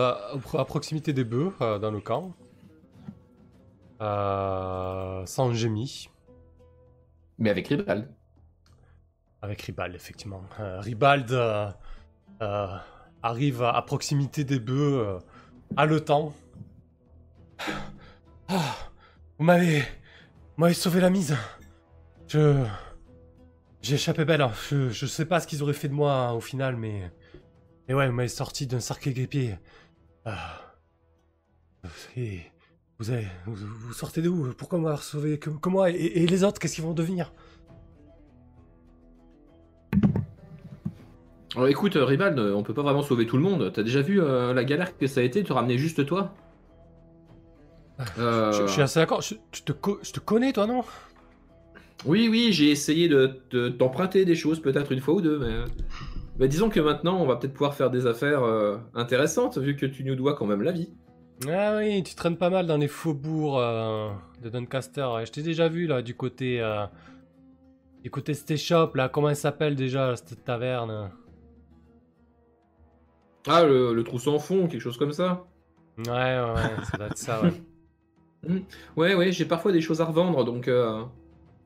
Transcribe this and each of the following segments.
à proximité des bœufs, dans le camp. sans gémis. Mais avec Ribald. Avec Ribald, effectivement. Ribald arrive à, proximité des bœufs, haletant. Ah, vous m'avez... Vous m'avez sauvé la mise. Je... J'ai échappé belle. Je, je sais pas ce qu'ils auraient fait de moi hein, au final, mais... Mais ouais, vous m'avez sorti d'un cercle guépier. Ah. Et vous, avez, vous, sortez d'où Pourquoi m'avoir sauvé? Que, moi et, les autres, qu'est-ce qu'ils vont devenir? Alors écoute, Ribald, on peut pas vraiment sauver tout le monde. T'as déjà vu euh, la galère que ça a été de ramener juste toi? Je, suis assez d'accord. Je, te je te connais, toi, non? Oui, oui, j'ai essayé de, t'emprunter des choses, peut-être une fois ou deux, mais... mais... disons que maintenant, on va peut-être pouvoir faire des affaires euh, intéressantes, vu que tu nous dois quand même la vie. Ah oui, tu traînes pas mal dans les faubourgs euh, de Doncaster. Je t'ai déjà vu, là, du côté... Euh, du côté Shop, là, comment elle s'appelle déjà, cette taverne? Ah, le, le trou sans fond, quelque chose comme ça Ouais, ouais, ça doit être ça, ouais. Mmh. Ouais, ouais, j'ai parfois des choses à revendre, donc... Euh,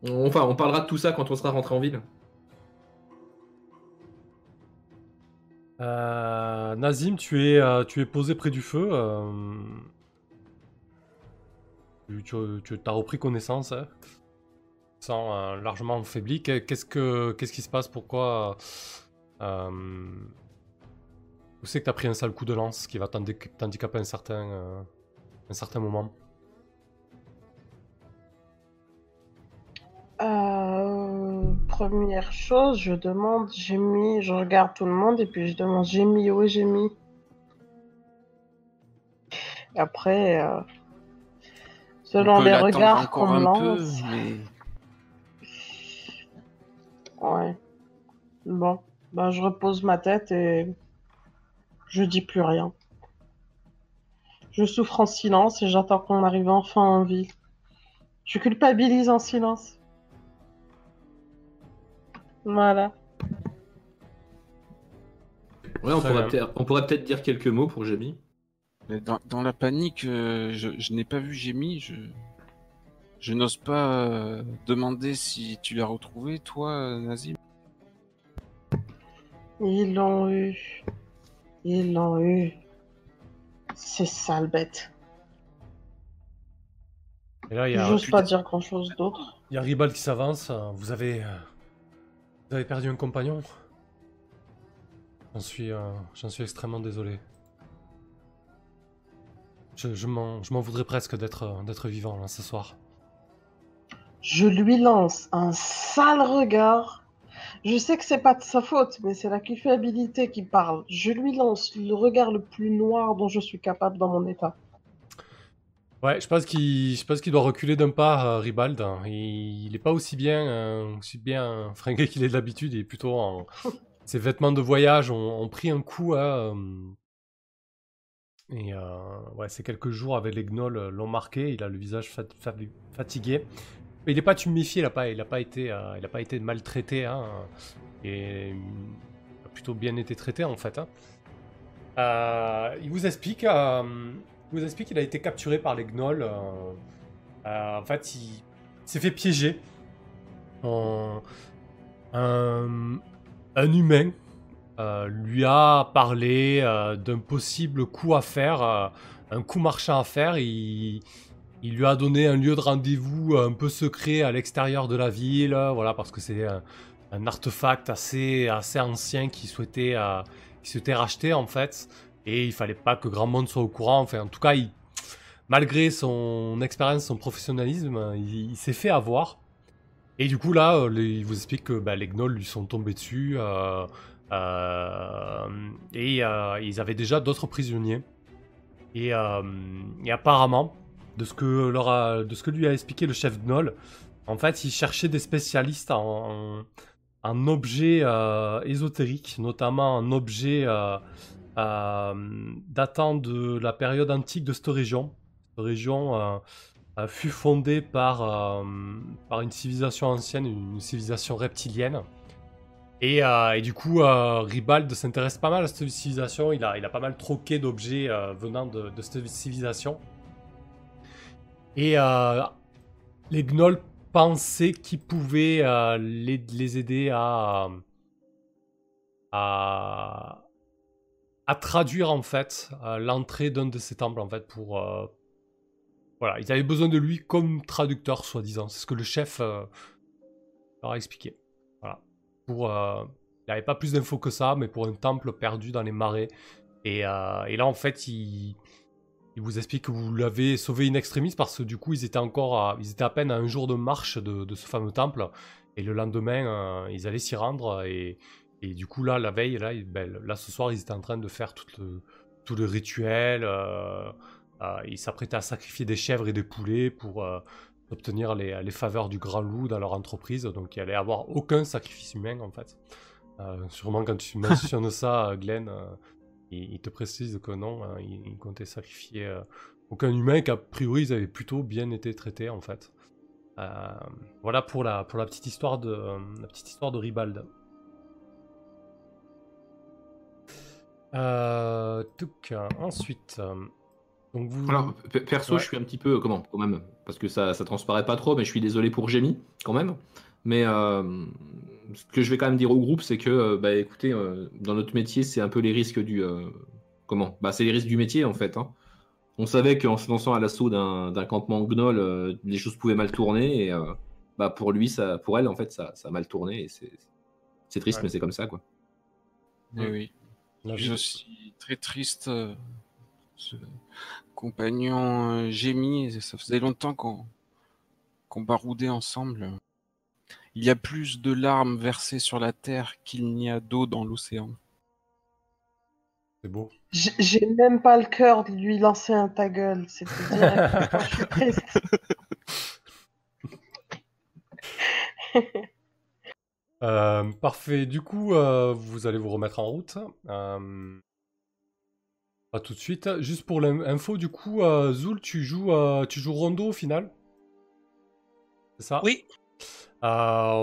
enfin, on parlera de tout ça quand on sera rentré en ville. Euh, Nazim, tu es, euh, tu es posé près du feu. Tu, as repris connaissance. Hein, sans largement faibli. Qu'est-ce, que, qu'est-ce qui se passe? Pourquoi Vous savez que tu as pris un sale coup de lance qui va t'handicaper un certain, un certain moment? Euh, première chose, je demande, j'ai mis, je regarde tout le monde et puis je demande, j'ai mis, où j'ai mis. Après, euh, selon les regards qu'on lance. Ouais. Bon, ben je repose ma tête et je dis plus rien. Je souffre en silence et j'attends qu'on arrive enfin en ville. Je culpabilise en silence. Voilà. Ouais, on pourrait, peut-être, dire quelques mots pour Jamie. Dans, la panique, euh, je, n'ai pas vu Jamie. Je, je n'ose pas euh, demander si tu l'as retrouvé, toi, Nazim. Ils l'ont eu. Ils l'ont eu. C'est sale bête. Et là, il y a. J'ose pas dire grand chose d'autre. Il y a Ribal qui s'avance. Vous avez. Euh, vous avez perdu un compagnon J'en suis, euh, suis extrêmement désolé. Je, je m'en voudrais presque d'être d'être vivant là, ce soir. Je lui lance un sale regard. Je sais que c'est pas de sa faute, mais c'est la culpabilité qui parle. Je lui lance le regard le plus noir dont je suis capable dans mon état. Ouais, je pense qu'il, je pense qu'il doit reculer d'un pas, euh, Ribald. Il, il est pas aussi bien, euh, aussi bien fringué qu'il est d'habitude. Est plutôt en ses vêtements de voyage ont, pris un coup. Hein, euh, et ouais, ces quelques jours avec les gnolls l'ont marqué. Il a le visage fatigué. Mais il n'est pas tuméfié. Il n'a pas, il a pas été, il a pas été maltraité. Hein, et il a plutôt bien été traité en fait. Hein. il vous explique vous explique qu'il a été capturé par les gnolls. Euh, euh, en fait, il s'est fait piéger. un, humain euh, lui a parlé d'un possible coup à faire, un coup marchand à faire. Il, lui a donné un lieu de rendez-vous un peu secret à l'extérieur de la ville, voilà, parce que c'est un, artefact assez, assez ancien qui souhaitait, qui souhaitait racheter en fait. Et il fallait pas que grand monde soit au courant. Enfin, en tout cas, il, malgré son expérience, son professionnalisme, il, s'est fait avoir. Et du coup, là, euh, il vous explique que bah, les gnolls lui sont tombés dessus. Euh, euh, et ils avaient déjà d'autres prisonniers. Et, apparemment, de ce, que leur de ce que lui a expliqué le chef gnoll, en fait, il cherchait des spécialistes en, en objets ésotériques, notamment en objets datant de la période antique de cette région. Cette région euh, fut fondée par, euh, par une civilisation ancienne, une civilisation reptilienne. Et, euh, du coup, euh, Ribald s'intéresse pas mal à cette civilisation. Il a, il a pas mal troqué d'objets euh, venant de, de cette civilisation. Et euh, les gnolls pensaient qu'ils pouvaient euh, les, les aider à, à, traduire en fait euh, l'entrée d'un de ces temples en fait pour euh, voilà. Ils avaient besoin de lui comme traducteur soi-disant. C'est ce que le chef euh, leur a expliqué. Voilà. Pour il n'avait pas plus d'infos que ça mais pour un temple perdu dans les marais. Et, et là en fait il il vous explique que vous l'avez sauvé in extremis parce que du coup ils étaient encore à, ils étaient à peine à un jour de marche de, ce fameux temple. Et le lendemain ils allaient s'y rendre et, et du coup là la veille là, ben, là ce soir ils étaient en train de faire tout le, rituel euh, euh, ils s'apprêtaient à sacrifier des chèvres et des poulets pour euh, obtenir les, faveurs du grand loup dans leur entreprise donc il allait avoir aucun sacrifice humain en fait sûrement quand tu mentionnes ça Glenn il, te précise que non, hein, il, il comptait sacrifier aucun humain, qu'a priori ils avaient plutôt bien été traités en fait. Voilà pour la, petite histoire de la petite histoire de Ribald. Euh, ensuite, euh, donc vous. Alors, pe- perso, Ouais. je suis un petit peu, comment, quand même, parce que ça, ça transparaît pas trop, mais je suis désolé pour Jamie, quand même. Mais euh, ce que je vais quand même dire au groupe, c'est que, euh, bah, écoutez, euh, dans notre métier, c'est un peu les risques du, euh, comment, bah, c'est les risques du métier en fait. hein. On savait qu'en se lançant à l'assaut d'un d'un campement gnoll, euh, les choses pouvaient mal tourner, et euh, bah, pour lui, ça, pour elle, en fait, ça, ça a mal tourné, et c'est c'est triste, Ouais. mais c'est comme ça, quoi. Oui, oui. La Je vie- suis très triste. euh, Ce compagnon euh, Jémy, ça faisait longtemps qu'on qu'on baroudait ensemble. Il y a plus de larmes versées sur la terre qu'il n'y a d'eau dans l'océan. C'est beau. J'ai même pas le cœur de lui lancer un ta gueule, c'est je suis triste. Euh, parfait. Du coup, euh, vous allez vous remettre en route. Euh, pas tout de suite. Juste pour l'info, du coup, euh, Zoul, tu joues, tu joues Rondo au final? C'est ça? Oui,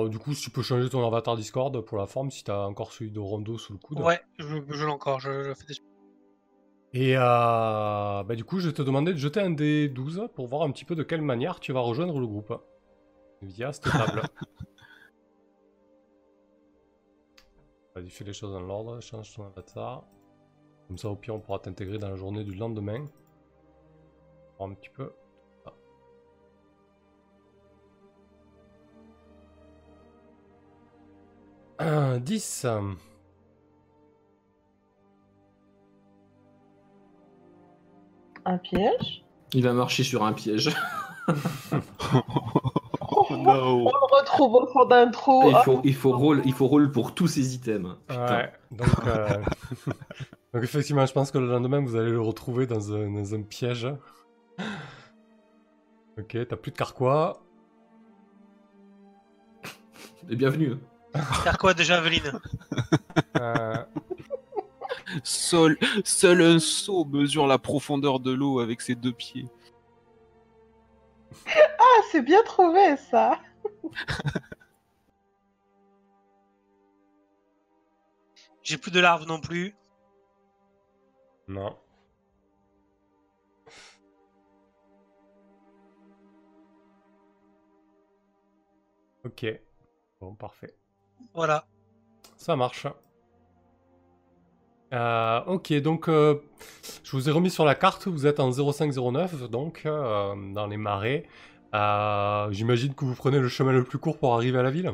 du coup, si tu peux changer ton avatar Discord pour la forme, si tu as encore celui de Rondo sous le coude. ouais, je, je l'ai encore, je, je fais des... Et bah, du coup, je vais te demander de jeter un des 12 pour voir un petit peu de quelle manière tu vas rejoindre le groupe. Via cette table. Fais les choses dans l'ordre, change ton avatar. Comme ça, au pire, on pourra t'intégrer dans la journée du lendemain. Voir un petit peu. Ah. Un 10. Un piège? Il va marcher sur un piège. On le retrouve au fond d'un trou. il, faut, il, faut roll, il faut roll pour tous ces items. Putain. Ouais, donc, euh, donc effectivement, je pense que le lendemain, vous allez le retrouver dans un, dans un piège. Ok, t'as plus de carquois. Et bienvenue. Faire quoi déjà, Aveline Euh, seul, seul un seau mesure la profondeur de l'eau avec ses deux pieds. Ah, c'est bien trouvé ça. J'ai plus de larves non plus. non. Ok. Bon, parfait. Voilà. Ça marche. Euh, ok, donc euh, je vous ai remis sur la carte, vous êtes en 0509, donc euh, dans les marais. Euh, J'imagine que vous prenez le chemin le plus court pour arriver à la ville.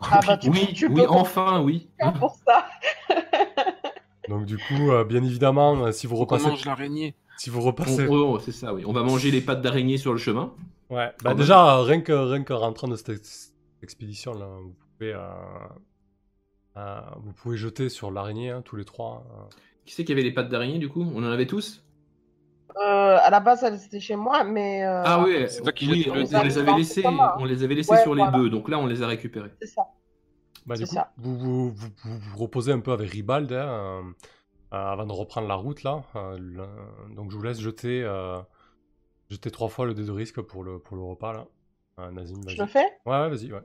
Ah bah, tu- oui, tu oui, peux enfin, oui. pour ça. Donc du coup, euh, bien évidemment, euh, si vous repassez, mange l'araignée. si vous On- repassez, on- c'est ça, oui. On va manger les pattes d'araignée sur le chemin. ouais, bah déjà euh, rien que rien que rentrant de cette ex- expédition là, vous pouvez, euh, euh, vous pouvez jeter sur l'araignée hein, tous les trois. euh. Qui c'est qui avait les pattes d'araignée du coup? On en avait tous? Euh, à la base, elle était chez moi, mais. euh, Ah oui, c'est toi qui oui, on, le on dé. les avait laissés, on les avait laissés Ouais, sur les voilà. bœufs, donc là on les a récupérés. C'est ça. Bah, du coup, ça. vous vous, vous, vous- reposez un peu avec Ribald hein, euh, euh, avant de reprendre la route là. euh, le- donc je vous laisse jeter, euh, jeter trois fois le dé de risque pour le, pour le repas là. Euh, Nazim, Je le fais? Ouais, ouais, vas-y, ouais.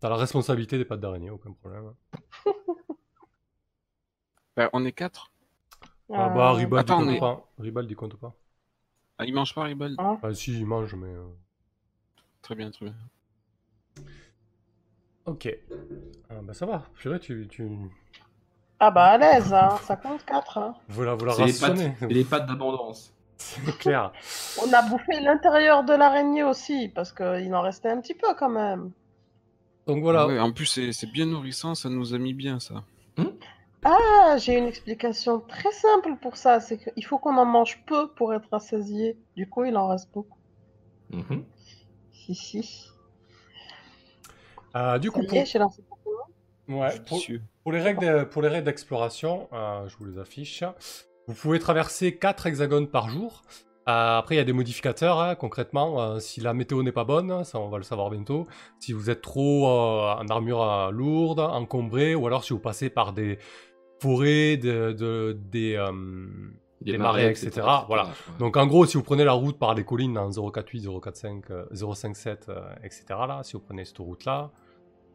T'as la responsabilité des pattes d'araignée, aucun problème. Bah, on est quatre. Ah bah, Euh, Ribald, il Attends, compte mais- pas. Ribald, il compte pas. Ah, il mange pas, Ribald hein. Ah si, il mange, mais... euh, Très bien, très bien. Ok. Ah, bah ça va, purée, tu... tu... Ah bah à l'aise, hein. ça compte 4. Hein. Vous la, vous la C'est les pattes, rationnez. c'est les pattes d'abondance. C'est clair. On a bouffé l'intérieur de l'araignée aussi, parce qu'il en restait un petit peu quand même. Donc voilà. Ouais, en plus, c'est c'est bien nourrissant, ça nous a mis bien, ça. Ah, j'ai une explication très simple pour ça, c'est qu'il faut qu'on en mange peu pour être rassasié. Du coup, il en reste beaucoup. Mhm. Si, si. Euh, du coup, pour, est, j'ai lancé. ouais, pour, Judicieux. pour les règles de- pour les règles d'exploration, euh, je vous les affiche. Vous pouvez traverser 4 hexagones par jour. Euh, après, il y a des modificateurs, hein, concrètement. euh, si la météo n'est pas bonne, ça on va le savoir bientôt. Si vous êtes trop euh, en armure euh, lourde, encombré, ou alors si vous passez par des forêts, de, de- des, euh, Des marais, etc. Voilà. Ouais. Donc en gros, si vous prenez la route par les collines en 048, 045, euh, 057, euh, etc. Là, si vous prenez cette route-là,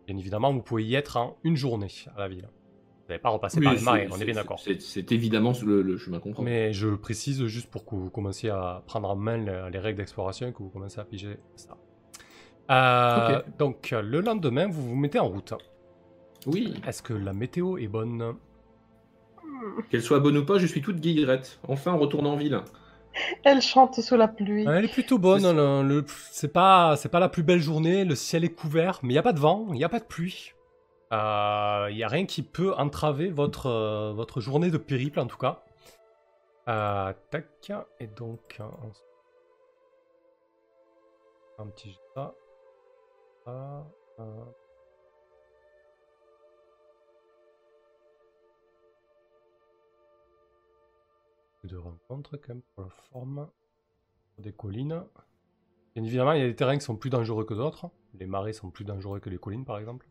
bien évidemment, vous pouvez y être en une journée à la ville. Vous n'allez pas repasser Oui, par les marais, on est bien d'accord. C'est évidemment le, le chemin qu'on prend. Mais je précise juste pour que vous commenciez à prendre en main le- les règles d'exploration et que vous commencez à piger ça. Euh, Donc le lendemain, vous vous mettez en route. Oui, Est-ce que la météo est bonne? Qu'elle soit bonne ou pas, je suis toute guillerette. Enfin, on retourne en ville. Elle chante sous la pluie. Elle est plutôt bonne. C'est- le- le- C'est pas, c'est pas la plus belle journée. Le ciel est couvert, mais il y a pas de vent, il y a pas de pluie. Il y a rien qui peut entraver votre euh, votre journée de périple en tout cas. Euh, tac et donc euh, on- un petit jet de ça. De rencontre quand même pour la forme des collines. Bien évidemment, il y a des terrains qui sont plus dangereux que d'autres. Les marais sont plus dangereux que les collines, par exemple.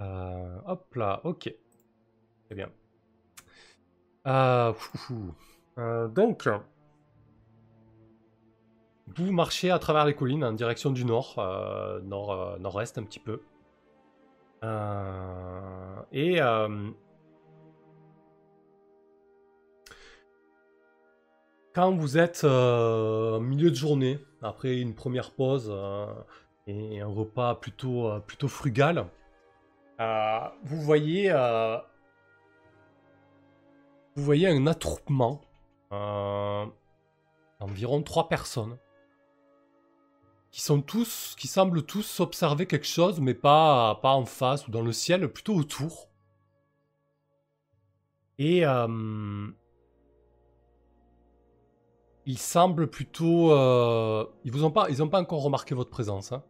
Euh, hop là, ok. Très bien. Euh. Euh, donc, vous marchez à travers les collines en direction du nord, nord, nord-est un petit peu. Et quand vous êtes euh, milieu de journée, après une première pause euh, et un repas plutôt, euh, plutôt frugal, euh, vous voyez vous voyez un attroupement d'environ trois personnes qui sont tous qui semblent tous observer quelque chose mais pas pas en face ou dans le ciel plutôt autour. Et ils semblent plutôt euh, ils vous ont pas ils ont pas encore remarqué votre présence hein.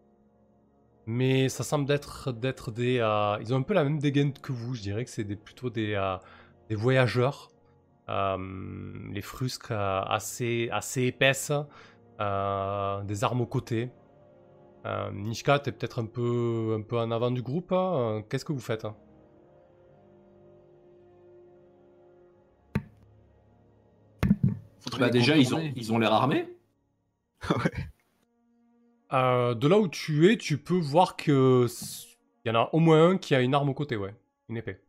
mais ça semble d'être d'être des euh, ils ont un peu la même dégaine que vous je dirais que c'est plutôt des euh, des voyageurs les frusques assez assez épaisses des armes aux côtés Nishka t'es peut-être un peu un peu en avant du groupe hein. qu'est-ce que vous faites hein? Bah, déjà, ils ont ils ont l'air armés. Euh, de là où tu es, tu peux voir que il y en a au moins un qui a une arme au côté, ouais, une épée.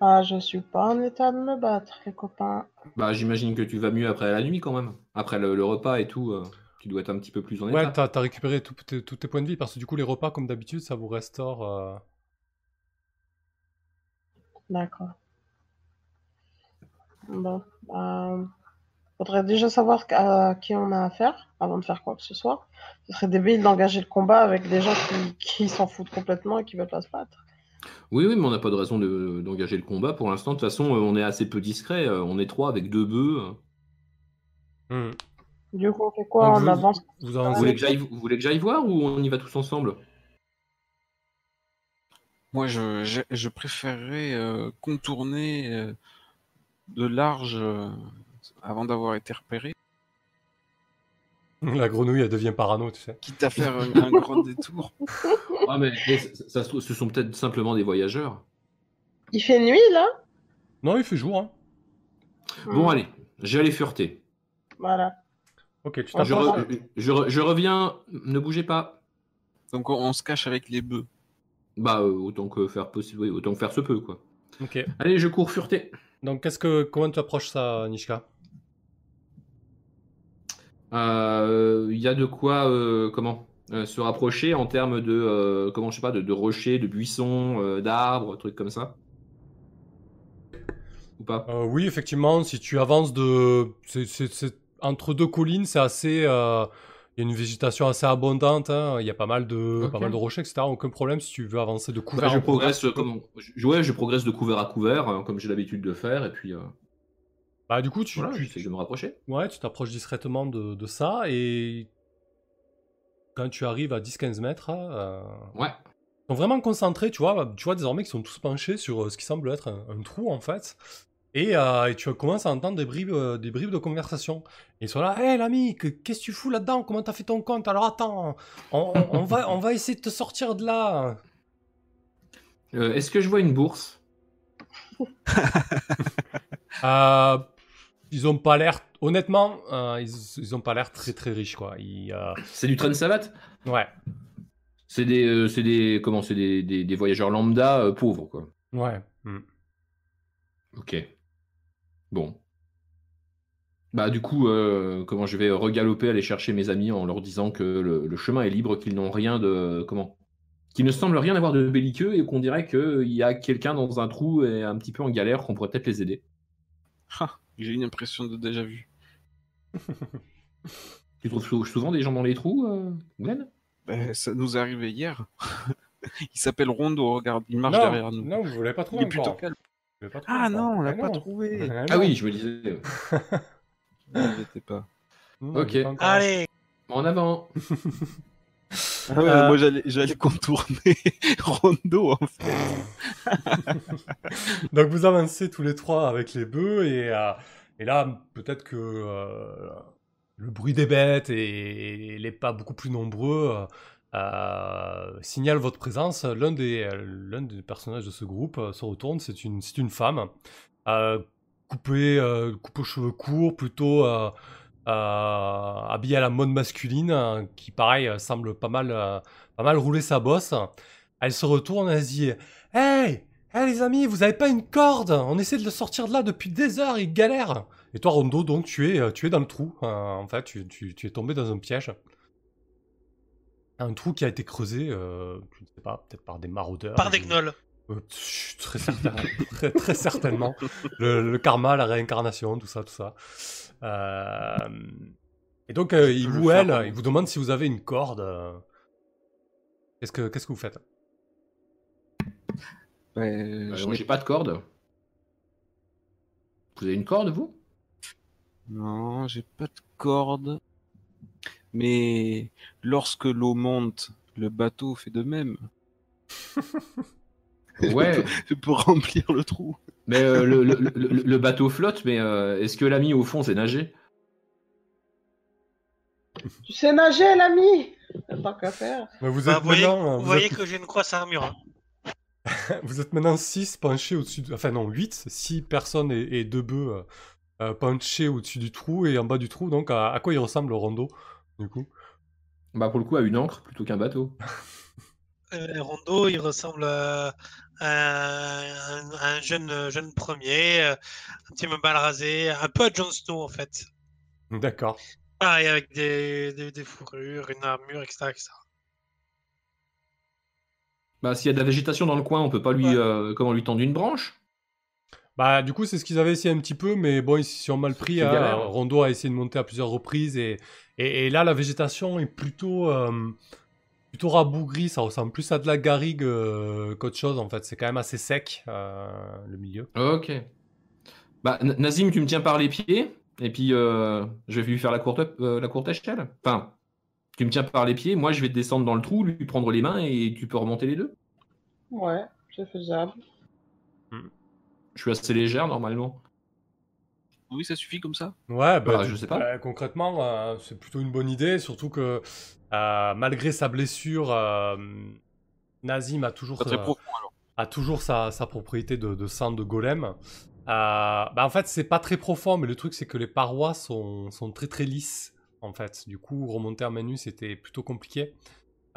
Ah, je suis pas en état de me battre, les copains. Bah, j'imagine que tu vas mieux après la nuit quand même. Après le, le repas et tout, euh, tu dois être un petit peu plus en Ouais, état. t'as t'as récupéré tes- tous tes points de vie parce que du coup les repas, comme d'habitude, ça vous restaure. euh, D'accord. Bon, bah, faudrait déjà savoir à qui on a affaire avant de faire quoi que ce soit. Ce serait débile d'engager le combat avec des gens qui, qui s'en foutent complètement et qui veulent pas se battre. Oui, oui, mais on n'a pas de raison de- d'engager le combat pour l'instant. De toute façon, euh, on est assez peu discret. euh, On est trois avec deux bœufs. hmm. Du coup, on fait quoi Donc, On vous- avance? Vous Vous voulez que j'aille vous voulez que j'aille voir ou on y va tous ensemble? Moi, je, je, je préférerais euh, contourner euh, de large euh, avant d'avoir été repéré, La grenouille, elle devient parano, tu sais. quitte à faire un, un grand détour. Ah, mais mais ça, ce sont peut-être simplement des voyageurs. Il fait nuit là? Non, il fait jour, hein. Bon, allez, j'allais fureter. Voilà. Ok, tu Je, re- je re- je reviens, ne bougez pas. Donc on, on se cache avec les bœufs. Bah, euh, autant que faire possible, oui, autant que faire se peut, quoi. Ok. Allez, je cours fureté. Donc, qu'est-ce que, comment tu approches ça, Nishka? Euh, Il y a de quoi, euh, comment, euh, se rapprocher en termes de, comment, je sais pas, de, de rochers, de buissons, d'arbres, trucs comme ça? Ou pas? Oui, effectivement, si tu avances de. c'est- Entre deux collines, c'est assez. Il y a une végétation assez abondante, hein, il y a pas mal, de... Pas mal de rochers, etc. Aucun problème si tu veux avancer de Bah, couvert je en couvert. progresse, euh, comment je, ouais, je progresse de couvert à couvert, euh, comme j'ai l'habitude de faire, et puis euh, Bah, du coup, tu, voilà, tu- j'essaie de me rapprocher. Ouais, tu t'approches discrètement de, de ça et quand tu arrives à 10-15 mètres, euh, Ouais. ils sont vraiment concentrés, tu vois, tu vois désormais qu'ils sont tous penchés sur ce qui semble être un, un trou en fait. Et, euh, et tu commences à entendre des bribes, euh, des bribes de conversation. Et ils sont là, hé l'ami, que- qu'est-ce que tu fous là-dedans? Comment t'as fait ton compte? Alors attends, on, on- on va, on va essayer de te sortir de là. Euh, Est-ce que je vois une bourse? Ils ont pas l'air, honnêtement, ils, ils ont pas l'air très très riches quoi. C'est du train de savate? Ouais, C'est des, des, comment, c'est des, des, des voyageurs lambda pauvres, quoi. ouais. hmm. Ok. Bon. Bah du coup, euh, comment je vais regaloper aller chercher mes amis en leur disant que le, le chemin est libre, qu'ils n'ont rien de comment, qu'il ne semble rien avoir de belliqueux et qu'on dirait qu'il y a quelqu'un dans un trou et un petit peu en galère qu'on pourrait peut-être les aider. Ah, J'ai une impression de déjà vu. Tu trouves sou- souvent des gens dans les trous, euh, Glenn? Ben, ça nous est arrivé hier. il s'appelle Rondo, regarde, il marche non, derrière nous. Non, vous l'avez pas il trouvé est plutôt encore. calme. Pas Ah non, on l'a pas trouvé. Ah oui, je me disais. euh, était pas. Non, Ok. Allez, En avant. Ah ouais, Euh, moi j'allais, j'allais contourner Rondo en fait. Donc vous avancez tous les trois avec les bœufs et, euh, et là peut-être que euh, le bruit des bêtes et les pas beaucoup plus nombreux euh, signalent votre présence. L'un des, euh, l'un des personnages de ce groupe euh, se retourne, c'est une, femme coupée, coupe aux cheveux courts, plutôt habillée à la mode masculine, euh, qui pareil semble pas mal, pas mal rouler sa bosse. Elle se retourne, elle dit Hey Hey les amis, vous avez pas une corde? On essaie de le sortir de là depuis des heures, il galère Et toi Rondo, donc tu es, tu es dans le trou. Euh, en fait, tu- tu es tombé dans un piège. Un trou qui a été creusé, euh, je ne sais pas, peut-être par des maraudeurs. par des gnolls. euh, très, certain- très, très certainement. Le, le karma, la réincarnation, tout ça, tout ça. Euh, Et donc, euh, il faire, elle, il vous demande si vous avez une corde. Qu'est-ce que, qu'est-ce que vous faites? Je moi, n'ai- j'ai pas de corde. Vous avez une corde, vous? Non, j'ai pas de corde. Mais lorsque l'eau monte, le bateau fait de même. Ouais. Je peux remplir le trou. Mais euh, le, le- le- le bateau flotte, mais euh, est-ce que l'ami au fond c'est nager? Tu sais nager, l'ami? Tant qu'à faire. Mais vous, Bah, êtes vous voyez, maintenant, vous vous voyez êtes- que j'ai une croix armure. hein. Vous êtes maintenant 6 penchés au-dessus de... Enfin non, 8, 6 personnes et, et 2 bœufs euh, euh, penchés au-dessus du trou et en bas du trou. Donc à, à quoi il ressemble le rondo, du coup Bah pour le coup à une encre plutôt qu'un bateau. Euh, Rondo, il ressemble à un, à un jeune, jeune premier, euh, un petit peu mal rasé, un peu à Jon Snow en fait. D'accord. Pareil, avec des, des, des fourrures, une armure, etc. etc. Bah s'il y a de la végétation dans le coin, on peut pas lui Ouais. euh, comment lui tendre une branche? Bah du coup c'est ce qu'ils avaient essayé un petit peu, mais bon ils s'y ont mal pris. Hein. galère. Rondo a essayé de monter à plusieurs reprises et, et, et là la végétation est plutôt... euh, Plutôt rabougri, ça ressemble plus à de la garrigue euh, qu'autre chose en fait. C'est quand même assez sec euh, le milieu. Ok. Bah Nazim, tu me tiens par les pieds et puis euh, je vais lui faire la courte euh, la courte échelle. Enfin, tu me tiens par les pieds, moi je vais descendre dans le trou, lui prendre les mains et tu peux remonter les deux. Ouais, c'est faisable. Je suis assez légère normalement. Oui, ça suffit comme ça Ouais, bah, Bah, je sais pas. bah, concrètement, euh, c'est plutôt une bonne idée, surtout que euh, malgré sa blessure, euh, Nazim a toujours, très euh, profond a toujours sa, sa propriété de, de sang de golem. Euh, bah, en fait, c'est pas très profond, mais le truc, c'est que les parois sont, sont très très lisses. en fait. Du coup, remonter à main c'était plutôt compliqué.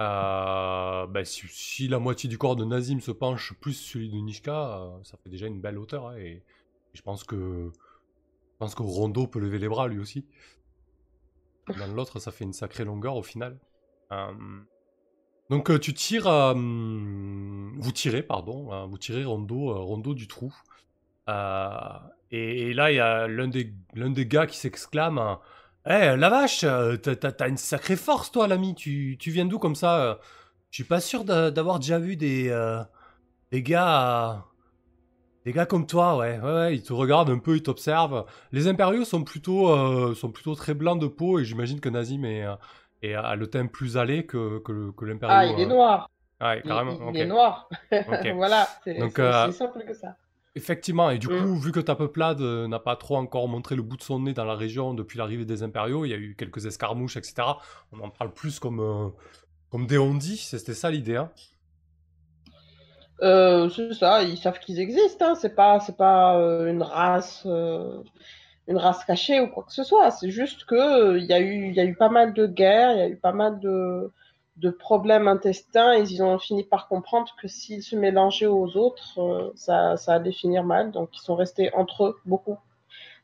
Euh, bah, si, la moitié du corps de Nazim se penche plus celui de Nishka, euh, ça fait déjà une belle hauteur. hein, et, je pense que que Rondo peut lever les bras lui aussi. Dans l'autre, ça fait une sacrée longueur au final. Euh, donc tu tires, vous tirez, pardon, hein, vous tirez Rondo, du trou. Et, là, il y a l'un des, l'un des gars qui s'exclame hein, Eh, la vache, euh, t'as, une sacrée force, toi, l'ami. Tu, tu viens d'où comme ça euh? Je suis pas sûr d'a- d'avoir déjà vu des, euh, des gars. euh, des gars comme toi, ouais. ouais, ouais, ils te regardent un peu, ils t'observent. Les impériaux sont plutôt, euh, sont plutôt très blancs de peau et j'imagine que Nazim est, est- a le teint plus allé que, que, que l'impériaux. Ah, il est noir. Ouais, carrément. il- il est noir. Voilà, c'est aussi simple que ça. Effectivement, et du Mm. coup, vu que ta peuplade euh, n'a pas trop encore montré le bout de son nez dans la région depuis l'arrivée des impériaux, il y a eu quelques escarmouches, etc. On en parle plus comme, euh, comme des ondis, c'était ça l'idée. hein? Euh, c'est ça, ils savent qu'ils existent. Hein. C'est pas, c'est pas euh, une race, euh, une race cachée ou quoi que ce soit. C'est juste que il y a eu, il y a eu pas mal de guerres, il y a eu pas mal de, de problèmes intestins. Et ils ont fini par comprendre que s'ils se mélangeaient aux autres, euh, ça, ça allait finir mal. Donc ils sont restés entre eux beaucoup.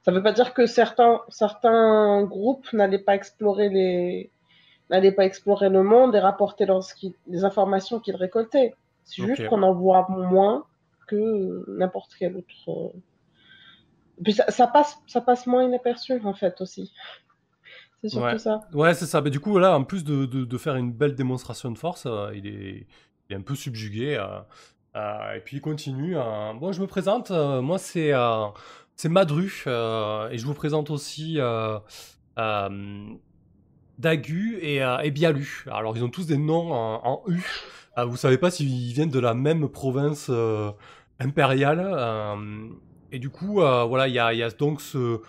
Ça veut pas dire que certains, certains groupes n'allaient pas explorer les, n'allaient pas explorer le monde et rapporter leurs- les informations qu'ils récoltaient. C'est juste qu'on en voit moins que n'importe quel autre. euh. Puis ça, ça passe, ça passe moins inaperçu en fait aussi. C'est surtout Ouais. ça. Ouais, c'est ça. Mais du coup, là, en plus de, de- de faire une belle démonstration de force, euh, il, est, il est un peu subjugué. euh, euh, et puis il continue. Bon, je me présente. moi, c'est c'est Madru. et je vous présente aussi Dagu et, et Bialu. Alors, ils ont tous des noms en, en U. Vous savez pas s'ils viennent de la même province impériale. et du coup, voilà, il y a, il y a donc ce,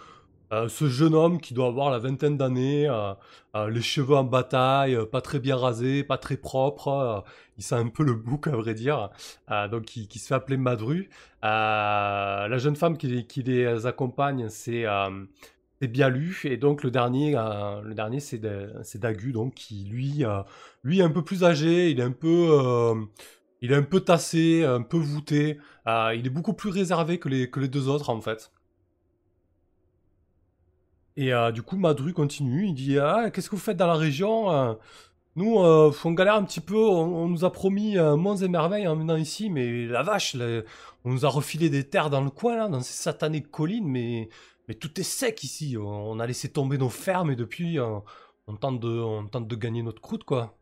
euh, ce jeune homme qui doit avoir la vingtaine d'années, euh, euh, les cheveux en bataille, euh, pas très bien rasés, pas très propre. euh, il sent un peu le bouc, à vrai dire. Donc, qui, qui se fait appeler Madru. La jeune femme qui, qui les accompagne, c'est Bialu. Et donc, le dernier, le dernier c'est Dagu, donc, qui lui, lui est un peu plus âgé. Il est un peu. il est un peu tassé, un peu voûté. Il est beaucoup plus réservé que les, que les deux autres, en fait. Et euh, du coup, Madru continue. Il dit Ah, qu'est-ce que vous faites dans la région Euh, Nous, euh, on galère un petit peu. On, nous a promis euh, monts et merveilles en venant ici, mais la vache, on nous a refilé des terres dans le coin, dans ces satanées collines, mais, mais tout est sec ici. On, a laissé tomber nos fermes et depuis, on, tente de, on tente de gagner notre croûte, quoi.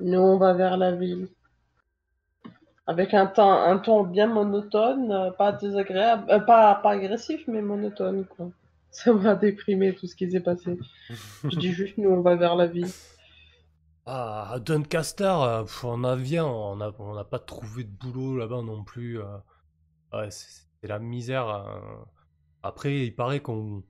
Nous, on va vers la ville. Avec un ton, bien monotone, euh, pas désagréable, euh, pas, agressif, mais monotone, quoi. Ça m'a déprimé tout ce qui s'est passé. Je dis juste, nous, on va vers la ville. Ah, à Doncaster, euh, pff, en avion, on n'a on pas trouvé de boulot là-bas non plus. c'est la misère. euh. Après, il paraît qu'on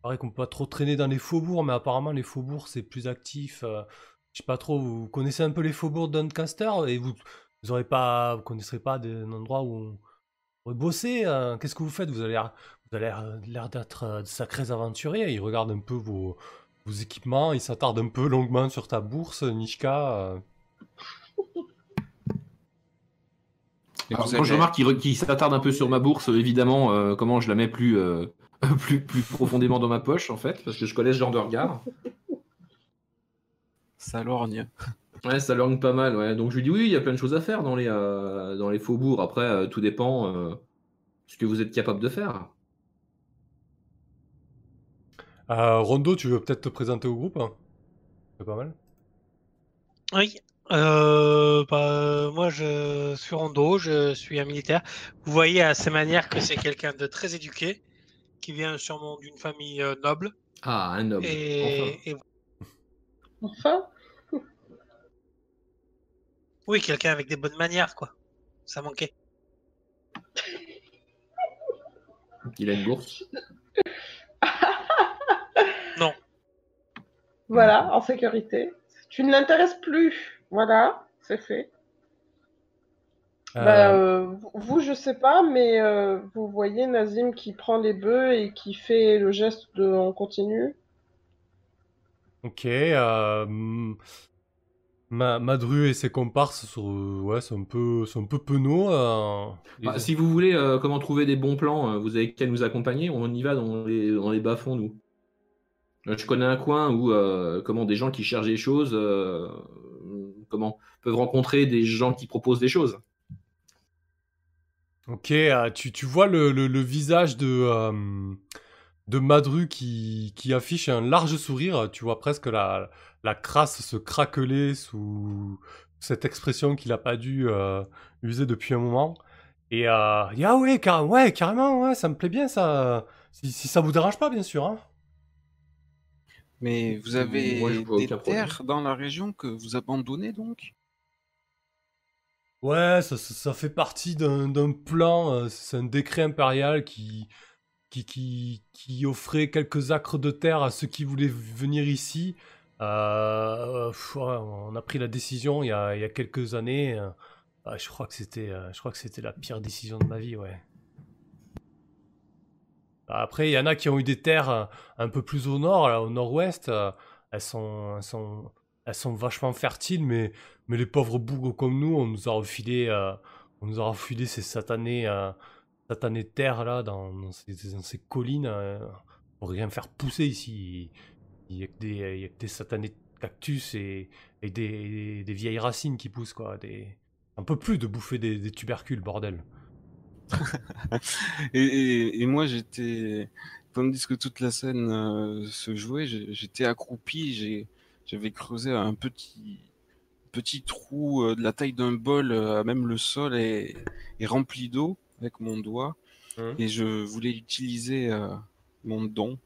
paraît peut pas trop traîner dans les faubourgs, mais apparemment les faubourgs c'est plus actif. Je sais pas trop, vous connaissez un peu les faubourgs de Doncaster et vous vous aurez pas, vous connaisserez pas d'un endroit où on bosser. euh. Qu'est-ce que vous faites? Vous avez l'air l'air d'être euh, de sacrés aventuriers. Ils regardent un peu vos vos équipements, ils s'attardent un peu longuement sur ta bourse, Nishka. euh. Et Alors, vous quand je remarque qu'il re- qu'il s'attarde un peu sur ma bourse, évidemment, euh, comment je la mets plus, euh, plus, plus profondément dans ma poche, en fait, parce que je connais ce genre de regard. Ça lorgne. Ouais, ça lorgne pas mal, ouais. Donc je lui dis oui, il y a plein de choses à faire dans les, euh, dans les faubourgs. Après, euh, tout dépend euh, ce que vous êtes capable de faire. Euh, Rondo, tu veux peut-être te présenter au groupe hein? C'est pas mal. Oui. Euh, bah, moi, je suis Rondo, je suis un militaire. Vous voyez à ses manières que c'est quelqu'un de très éduqué, qui vient sûrement d'une famille euh, noble. Ah, un noble. Enfin. Et- Enfin, oui, quelqu'un avec des bonnes manières, quoi. Ça manquait. Il a une bourse. Non. voilà, en sécurité. Tu ne l'intéresses plus. Voilà, c'est fait. Bah, euh, vous, je sais pas, mais euh, vous voyez Nazim qui prend les bœufs et qui fait le geste de on continue. Ok. Euh, Ma- Madru et ses comparses sont, ouais, sont un peu, sont un peu penauds. euh, Bah, si vous voulez euh, comment trouver des bons plans, euh, vous avez qu'à nous accompagner. On y va dans les, dans les bas-fonds, nous. Euh, Je connais un coin où euh, comment des gens qui cherchent des choses euh, comment peuvent rencontrer des gens qui proposent des choses. Ok, euh, tu, tu vois le, le- le visage de, euh, de Madru qui, qui affiche un large sourire. Tu vois presque la, la crasse se craqueler sous cette expression qu'il n'a pas dû euh, user depuis un moment. Et euh, il dit, ah ouais, car- ouais, carrément, ouais, ça me plaît bien ça. Si, si ça vous dérange pas, bien sûr. Hein. Mais vous avez Moi, des problème. terres dans la région que vous abandonnez donc? Ouais, ça, ça, ça fait partie d'un d'un plan. euh, C'est un décret impérial qui, qui, offrait quelques acres de terre à ceux qui voulaient venir ici. Euh, on a pris la décision il y a, quelques années. euh, je crois que c'était, euh, je crois que c'était la pire décision de ma vie. Après, il y en a qui ont eu des terres un peu plus au nord, au nord-ouest. Elles sont, vachement fertiles, mais mais les pauvres bougres comme nous, on nous a refilé, euh, on nous a refilé ces satanés, satanés terres là dans, ces, collines euh, pour rien faire pousser ici. Il y a que des, satanés cactus et, et des, vieilles racines qui poussent quoi. Des... Un peu plus de bouffer des, tubercules, bordel. et, et- et moi j'étais, tandis que toute la scène euh, se jouait, j'étais accroupi, j'avais creusé un petit, petit trou euh, de la taille d'un bol, même le sol est, est rempli d'eau avec mon doigt, Mhm. et je voulais utiliser euh, mon don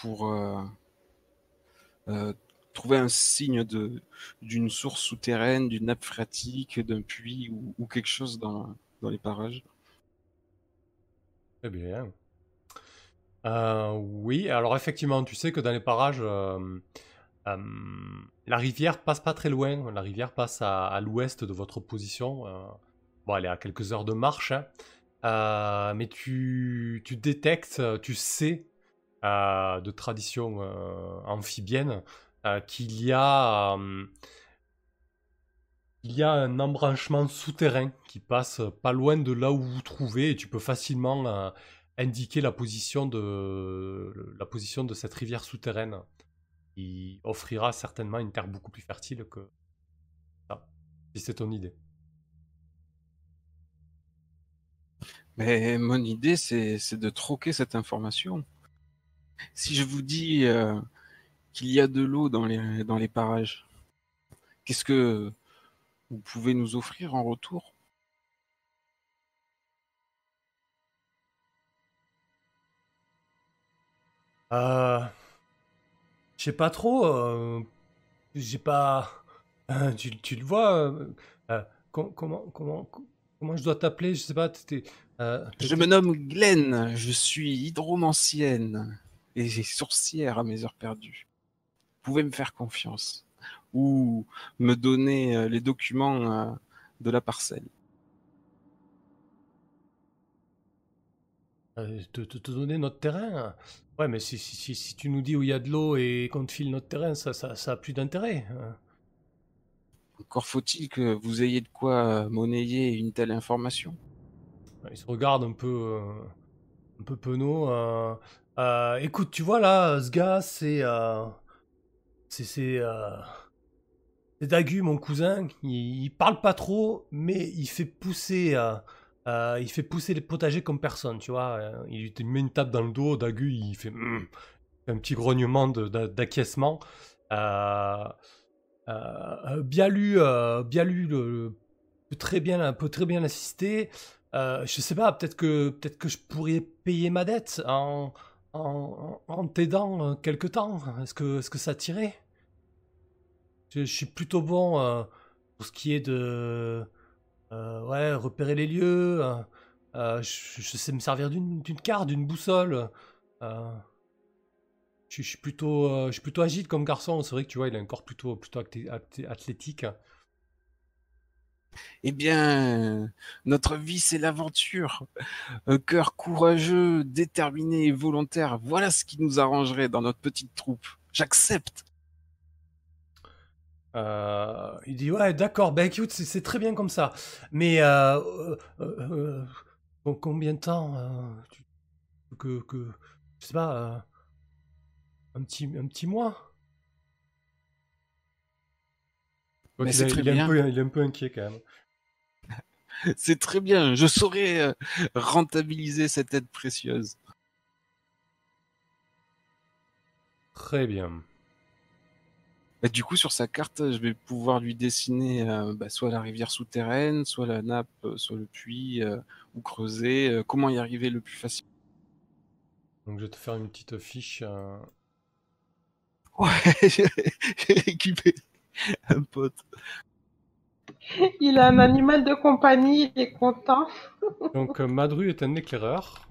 pour euh, euh, trouver un signe de d'une source souterraine, d'une nappe phréatique, d'un puits ou, ou quelque chose dans, dans les parages. Très bien. Euh, oui, alors effectivement, tu sais que dans les parages, euh, euh, la rivière passe pas très loin. La rivière passe à, à l'ouest de votre position. Euh, bon, elle est à quelques heures de marche, hein. Euh, mais tu, détectes, tu sais, euh, de tradition euh, amphibienne, euh, qu'il y a, euh, il y a un embranchement souterrain qui passe pas loin de là où vous vous trouvez et tu peux facilement euh, indiquer la position de la position de cette rivière souterraine qui offrira certainement une terre beaucoup plus fertile que ça, si c'est ton idée. Mais mon idée, c'est de troquer cette information. Si je vous dis euh, qu'il y a de l'eau dans les, dans les parages, qu'est-ce que vous pouvez nous offrir en retour? Euh, je sais pas trop. euh, j'ai pas. euh, tu, tu le vois. euh, euh, com- comment comment comment je dois t'appeler? Je sais pas. Euh, Je me nomme Glenn, je suis hydromancienne et sourcière à mes heures perdues. Vous pouvez me faire confiance ou me donner euh, les documents euh, de la parcelle. Euh, te, te- te donner notre terrain Ouais, mais si, si, si, si tu nous dis où il y a de l'eau et qu'on te file notre terrain, ça, ça, ça a plus d'intérêt. hein. Encore faut-il que vous ayez de quoi monnayer une telle information. Il se regarde un peu, euh, un peu penaud. euh. Euh, écoute, tu vois là, ce gars, c'est, c'est, c'est, Dagu, mon cousin. Il, parle pas trop, mais il fait pousser, il fait pousser les potagers comme personne, tu vois. Il lui met une tape dans le dos. Dagu, il fait, Hmm un petit grognement d'acquiescement. Euh, Bialu le- peut très bien, peut très bien l'assister. Euh, je sais pas, peut-être que, peut-être que je pourrais payer ma dette en, en, t'aidant euh, quelque temps. Est-ce que, est-ce que ça tirait? Je, suis plutôt bon euh, pour ce qui est de, ouais, repérer les lieux. je, sais me servir d'une, carte, d'une boussole. je, je suis plutôt, je suis plutôt agile comme garçon. C'est vrai que tu vois, il a un corps plutôt, plutôt athlétique. Eh bien, notre vie, c'est l'aventure. Un cœur courageux, déterminé et volontaire, voilà ce qui nous arrangerait dans notre petite troupe. J'accepte. Euh, il dit ouais d'accord ben écoute c'est- très bien comme ça mais euh, euh, euh, combien de temps tu- que, je sais pas un petit un petit mois? Mais c'est est- très il un bien. peu- il est un peu inquiet quand même C'est très bien. Je saurais euh, rentabiliser cette aide précieuse. très bien Bah, du coup, sur sa carte, je vais pouvoir lui dessiner euh, bah, soit la rivière souterraine, soit la nappe, euh, soit le puits, euh, ou creuser. euh, comment y arriver le plus facile donc je vais te faire une petite fiche Ouais, j'ai récupéré un pote. Il a un animal de compagnie, il est content. donc euh, Madru est un éclaireur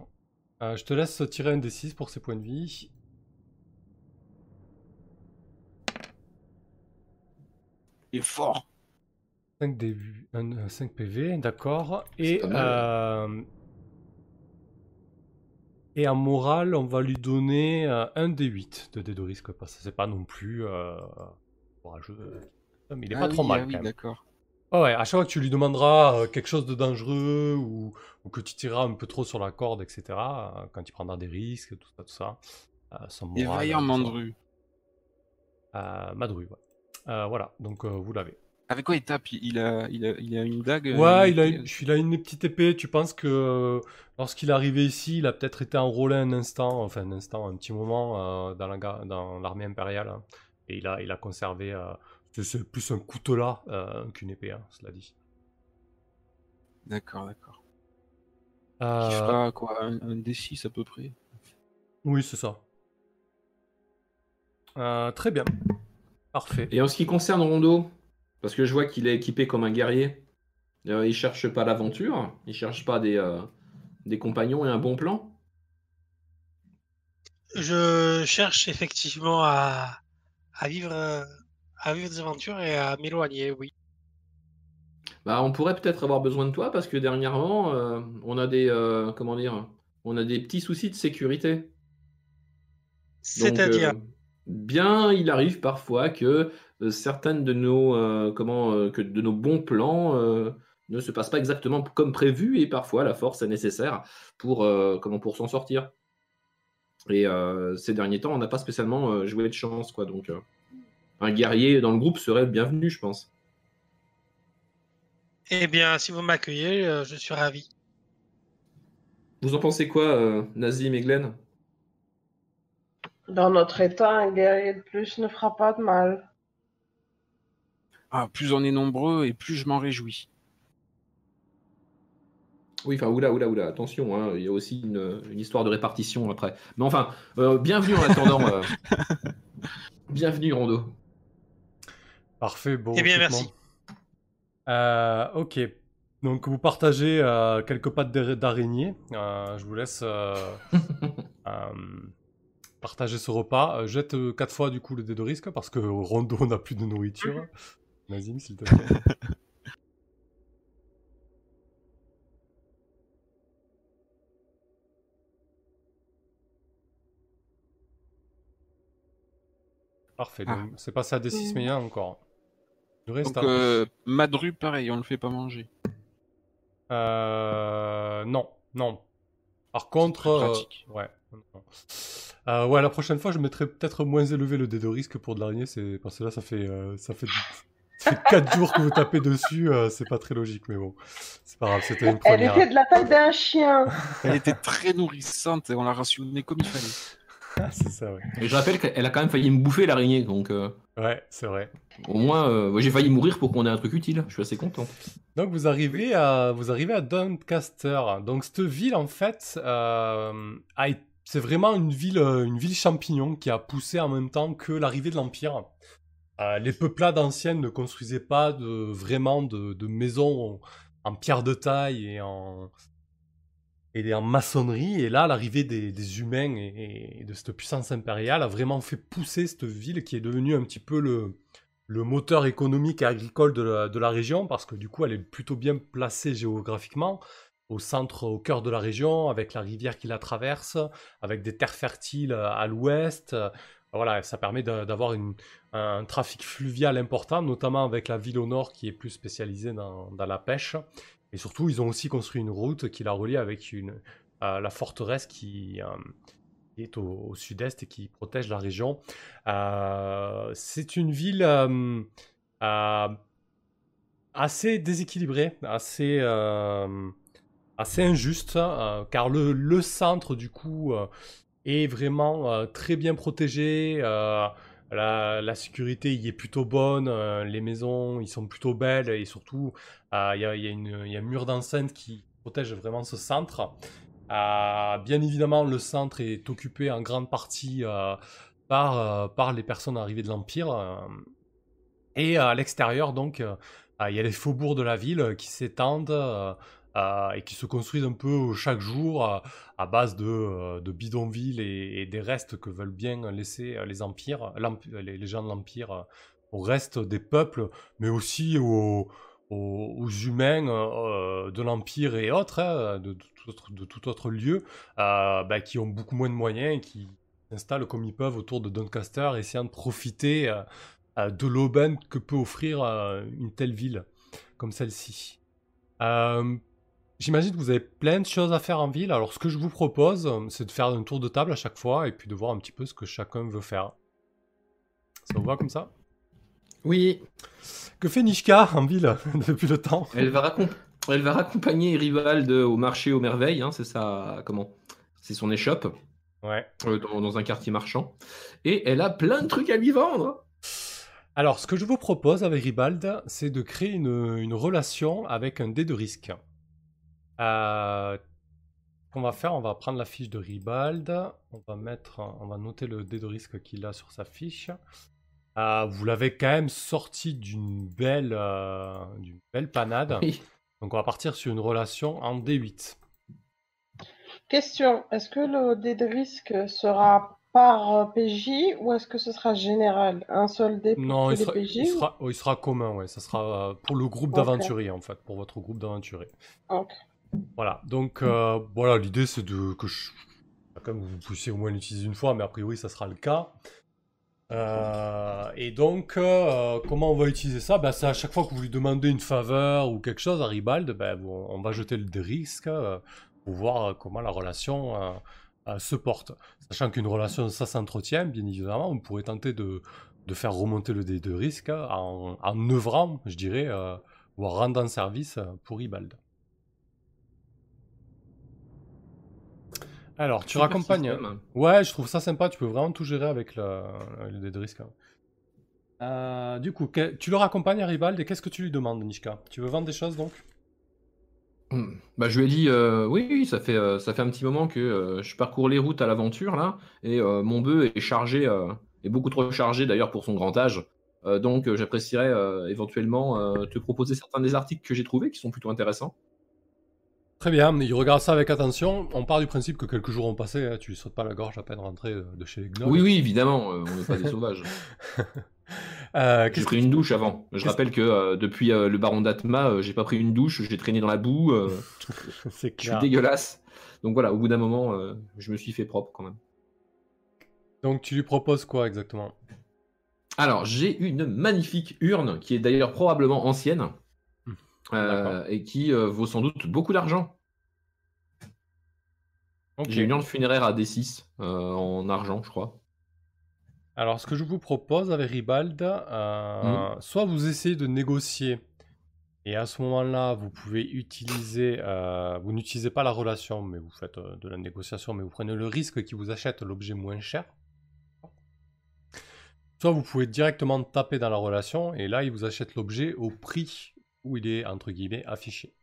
Euh, je te laisse tirer un des 6 pour ses points de vie Il est fort. 5 début, 5 PV, d'accord. Et, euh, et en morale, on va lui donner euh, un D8 de dés de risque, parce que c'est pas non plus euh, courageux. Mais il est Ah pas oui, trop mal ah oui, quand même. d'accord. Ah ouais, à chaque fois que tu lui demanderas euh, quelque chose de dangereux ou, ou que tu tireras un peu trop sur la corde, etc., euh, quand il prendra des risques, tout ça, tout ça, euh, son Et moral, vaillant euh, Mandru. euh, Madru, ouais. Euh, voilà, donc euh, vous l'avez. Avec quoi il tape? Il, a, il, a, il a une dague euh, Ouais, il a, une, il a une petite épée. Tu penses que euh, lorsqu'il est arrivé ici, il a peut-être été enrôlé un instant, enfin un instant, un petit moment euh, dans la ga- dans l'armée impériale. hein. Et il a, il a conservé. euh, c'est- plus un couteau-là euh, qu'une épée, hein, cela dit. D'accord, d'accord. Euh, Qui fera quoi un, un D6 à peu près Oui, c'est ça. Euh, très bien. Parfait. Et en ce qui concerne Rondo, parce que je vois qu'il est équipé comme un guerrier, euh, il cherche pas l'aventure, il cherche pas des, euh, des compagnons et un bon plan. Je cherche effectivement à, à vivre, euh, à vivre des aventures et à m'éloigner, oui. Bah, on pourrait peut-être avoir besoin de toi parce que dernièrement, euh, on a des euh, comment dire, on a des petits soucis de sécurité. C'est-à-dire, euh, bien, il arrive parfois que certaines de nos comment que de nos bons plans ne se passent pas exactement comme prévu et parfois la force est nécessaire pour comment pour s'en sortir. Et euh, ces derniers temps, on n'a pas spécialement euh, joué de chance quoi. Donc, euh, un guerrier dans le groupe serait le bienvenu, je pense. eh bien, si vous m'accueillez, euh, je suis ravi. Vous en pensez quoi, euh, Nazim et Glenn? Dans notre état, un guerrier de plus ne fera pas de mal. Ah, plus on est nombreux et plus je m'en réjouis. Oui, enfin, oula, oula, oula, attention, hein, il y a aussi une, une histoire de répartition après. Mais enfin, euh, bienvenue en attendant. euh, bienvenue, Rondo. Parfait, bon. Eh bien, merci. Euh, ok. Donc vous partagez euh, quelques pattes d'ar- d'araignée. Euh, je vous laisse euh, euh, partager ce repas. Euh, jette 4 fois du coup le dé de risque parce que Rondo n'a plus de nourriture. Nazim, s'il te plaît. Parfait. Ah. C'est passé à D6, mais il y en a encore. Reste Donc, euh, Madru, pareil, on le fait pas manger. Euh, non, non. Par contre, euh, pratique. ouais. Euh, ouais, la prochaine fois, je mettrai peut-être moins élevé le dé de risque pour de l'araignée, c'est parce que là, ça fait, euh, ça fait, ça fait 4 jours que vous tapez dessus, euh, c'est pas très logique, mais bon, c'est pas grave, c'était une Elle première. était de la taille d'un chien. Elle était très nourrissante et on l'a rationnée comme il fallait. c'est ça, ouais. Et je rappelle qu'elle a quand même failli me bouffer l'araignée, donc euh, Ouais, c'est vrai. au moins, euh, j'ai failli mourir pour qu'on ait un truc utile. Je suis assez content. Donc vous arrivez à vous arrivez à Doncaster. Donc cette ville en fait, euh, c'est vraiment une ville une ville champignon qui a poussé en même temps que l'arrivée de l'empire. Les peuplades anciennes ne construisaient pas de vraiment de, de maisons en, en pierre de taille et en et en maçonnerie. Et là, l'arrivée des, humains et, de cette puissance impériale a vraiment fait pousser cette ville qui est devenue un petit peu le moteur économique et agricole de la, région, parce que du coup, elle est plutôt bien placée géographiquement, au centre, au cœur de la région, avec la rivière qui la traverse, avec des terres fertiles à l'ouest. Voilà, ça permet d'avoir un trafic fluvial important, notamment avec la ville au nord qui est plus spécialisée dans la pêche. Et surtout, ils ont aussi construit une route qui la relie avec euh, la forteresse qui, euh, est au, sud-est et qui protège la région. Euh, c'est une ville assez déséquilibrée, assez, injuste, car le, centre, du coup, est vraiment très bien protégé. La, sécurité y est plutôt bonne, euh, les maisons ils sont plutôt belles et surtout euh, il y, a, y y un mur d'enceinte qui protège vraiment ce centre. Euh, bien évidemment, le centre est occupé en grande partie par, les personnes arrivées de l'Empire. et à l'extérieur, donc, il y a les faubourgs de la ville qui s'étendent euh, et qui se construisent un peu chaque jour à base de, euh, bidonvilles et, des restes que veulent bien laisser euh, les empires, les, gens de l'Empire au reste des peuples, mais aussi aux, humains de l'Empire et autres, hein, de, tout autre, lieu, bah, qui ont beaucoup moins de moyens et qui s'installent comme ils peuvent autour de Doncaster, essayant de profiter de l'aubaine que peut offrir une telle ville comme celle-ci. J'imagine que vous avez plein de choses à faire en ville. Alors, ce que je vous propose, euh, c'est de faire un tour de table à chaque fois et puis de voir un petit peu ce que chacun veut faire. Ça vous va comme ça? Oui, Que fait Nishka en ville depuis le temps? Elle va, raccom- elle va raccompagner Rivald au marché aux merveilles, hein, c'est ça, comment? C'est son échoppe, Ouais. euh, dans, dans un quartier marchand. Et elle a plein de trucs à lui vendre. Alors, ce que je vous propose avec Ribald, c'est de créer une, une relation avec un dé de risque. Euh, qu'on va faire, on va prendre la fiche de Ribald, on va mettre, on va noter le dé de risque qu'il a sur sa fiche. Euh, vous l'avez quand même sorti d'une belle, euh, d'une belle panade. Oui. Donc on va partir sur une relation en D8. Question, est-ce que le dé de risque sera par PJ ou est-ce que ce sera général? Un seul dé pour Non, il les sera, PJ? il sera- il sera commun, ouais. Ça sera pour le groupe d'aventuriers en fait, pour votre groupe d'aventuriers. Ok. Voilà, donc euh, voilà, l'idée c'est de que même, vous puissiez au moins l'utiliser une fois, mais a priori ça sera le cas. Euh, et donc, euh, comment on va utiliser ça? Ben, C'est à chaque fois que vous lui demandez une faveur ou quelque chose à Ribald, ben, on va jeter le risque pour voir comment la relation se porte. Sachant qu'une relation, ça s'entretient, bien évidemment, on pourrait tenter de, de faire remonter le dé de risque en, œuvrant, je dirais, ou en rendant service pour Ribald. Alors, tu raccompagnes. système. Ouais, je trouve ça sympa. Tu peux vraiment tout gérer avec le, le dé de risque. Euh, du coup, que- tu le raccompagnes à Ribald et qu'est-ce que tu lui demandes, Nishka? Tu veux vendre des choses donc? Hmm. Bah, je lui ai dit, euh, oui, oui, ça fait, euh, ça fait un petit moment que euh, je parcours les routes à l'aventure, là, et euh, mon bœuf est chargé, euh, est beaucoup trop chargé d'ailleurs pour son grand âge. Euh, donc, euh, j'apprécierais euh, éventuellement euh, te proposer certains des articles que j'ai trouvés qui sont plutôt intéressants. Très bien, il regarde ça avec attention. On part du principe que quelques jours ont passé. hein, tu lui sautes pas la gorge à peine rentré de chez les gnomes. Oui, oui, évidemment, euh, on n'est pas des sauvages. Euh, J'ai pris que- une douche avant. Je rappelle que euh, depuis euh, le baron d'Atma, j'ai pas pris une douche, j'ai traîné dans la boue, C'est je suis dégueulasse. Donc voilà, au bout d'un moment, je me suis fait propre quand même. Donc, tu lui proposes quoi exactement? Alors, j'ai une magnifique urne qui est d'ailleurs probablement ancienne euh, et qui euh, vaut sans doute beaucoup d'argent. J'ai une urne funéraire à D6 euh, en argent, je crois. Alors, ce que je vous propose avec Ribald, euh, soit vous essayez de négocier, et à ce moment-là, vous pouvez utiliser, vous n'utilisez pas la relation, mais vous faites de la négociation, mais vous prenez le risque qui vous achète l'objet moins cher. Soit vous pouvez directement taper dans la relation, et là, il vous achète l'objet au prix où il est, entre guillemets, affiché.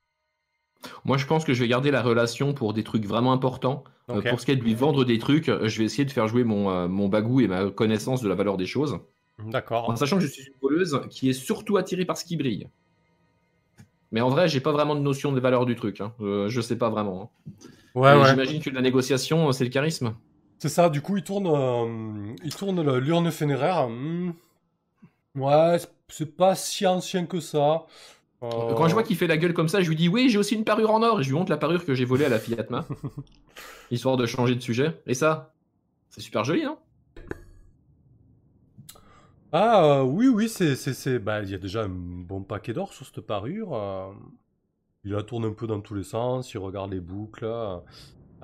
Moi, je pense que je vais garder la relation pour des trucs vraiment importants. Euh, pour ce qui est de lui vendre des trucs, euh, je vais essayer de faire jouer mon, euh, mon bagou et ma connaissance de la valeur des choses. D'accord. En sachant que je suis une voleuse qui est surtout attirée par ce qui brille. Mais en vrai, j'ai pas vraiment de notion des valeurs du truc. Hein. Euh, je sais pas vraiment. hein. Ouais, ouais. J'imagine que la négociation, c'est le charisme. C'est ça, du coup, il tourne, euh, il tourne l'urne funéraire. Hmm. Ouais, c'est- c'est pas si ancien que ça. Euh, Quand je vois qu'il fait la gueule comme ça, je lui dis oui, j'ai aussi une parure en or et je lui montre la parure que j'ai volée à la Fiat Ma, histoire de changer de sujet. Et ça, c'est super joli, non Ah euh, oui, oui, c'est, c'est, bah, il y a déjà un bon paquet d'or sur cette parure. euh, il la tourne un peu dans tous les sens, il regarde les boucles.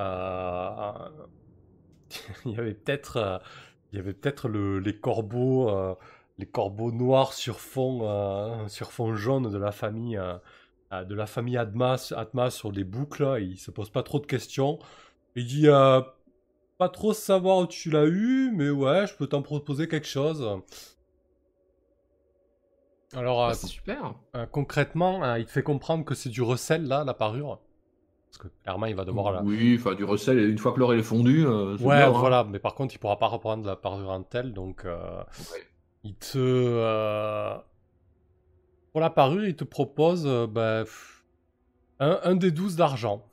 euh, il y avait peut-être, il y avait peut-être le- les corbeaux, les corbeaux noirs sur fond, euh, sur fond jaune de la famille, euh, euh, de la famille Atmas, Atmas sur les boucles. Il se pose pas trop de questions. Il dit euh, pas trop savoir où tu l'as eu, mais ouais, je peux t'en proposer quelque chose. Alors, Bah, super. concrètement, il te fait comprendre que c'est du recel, là, la parure. Parce que clairement, il va devoir la... Oui, enfin du recel, une fois que l'or est fondu, euh, Ouais, bien, hein. voilà, mais par contre, il pourra pas reprendre la parure en tel, donc euh, Ouais. Il te... euh, Pour la parure, il te propose euh, bah, pff, un, un des 12 d'argent.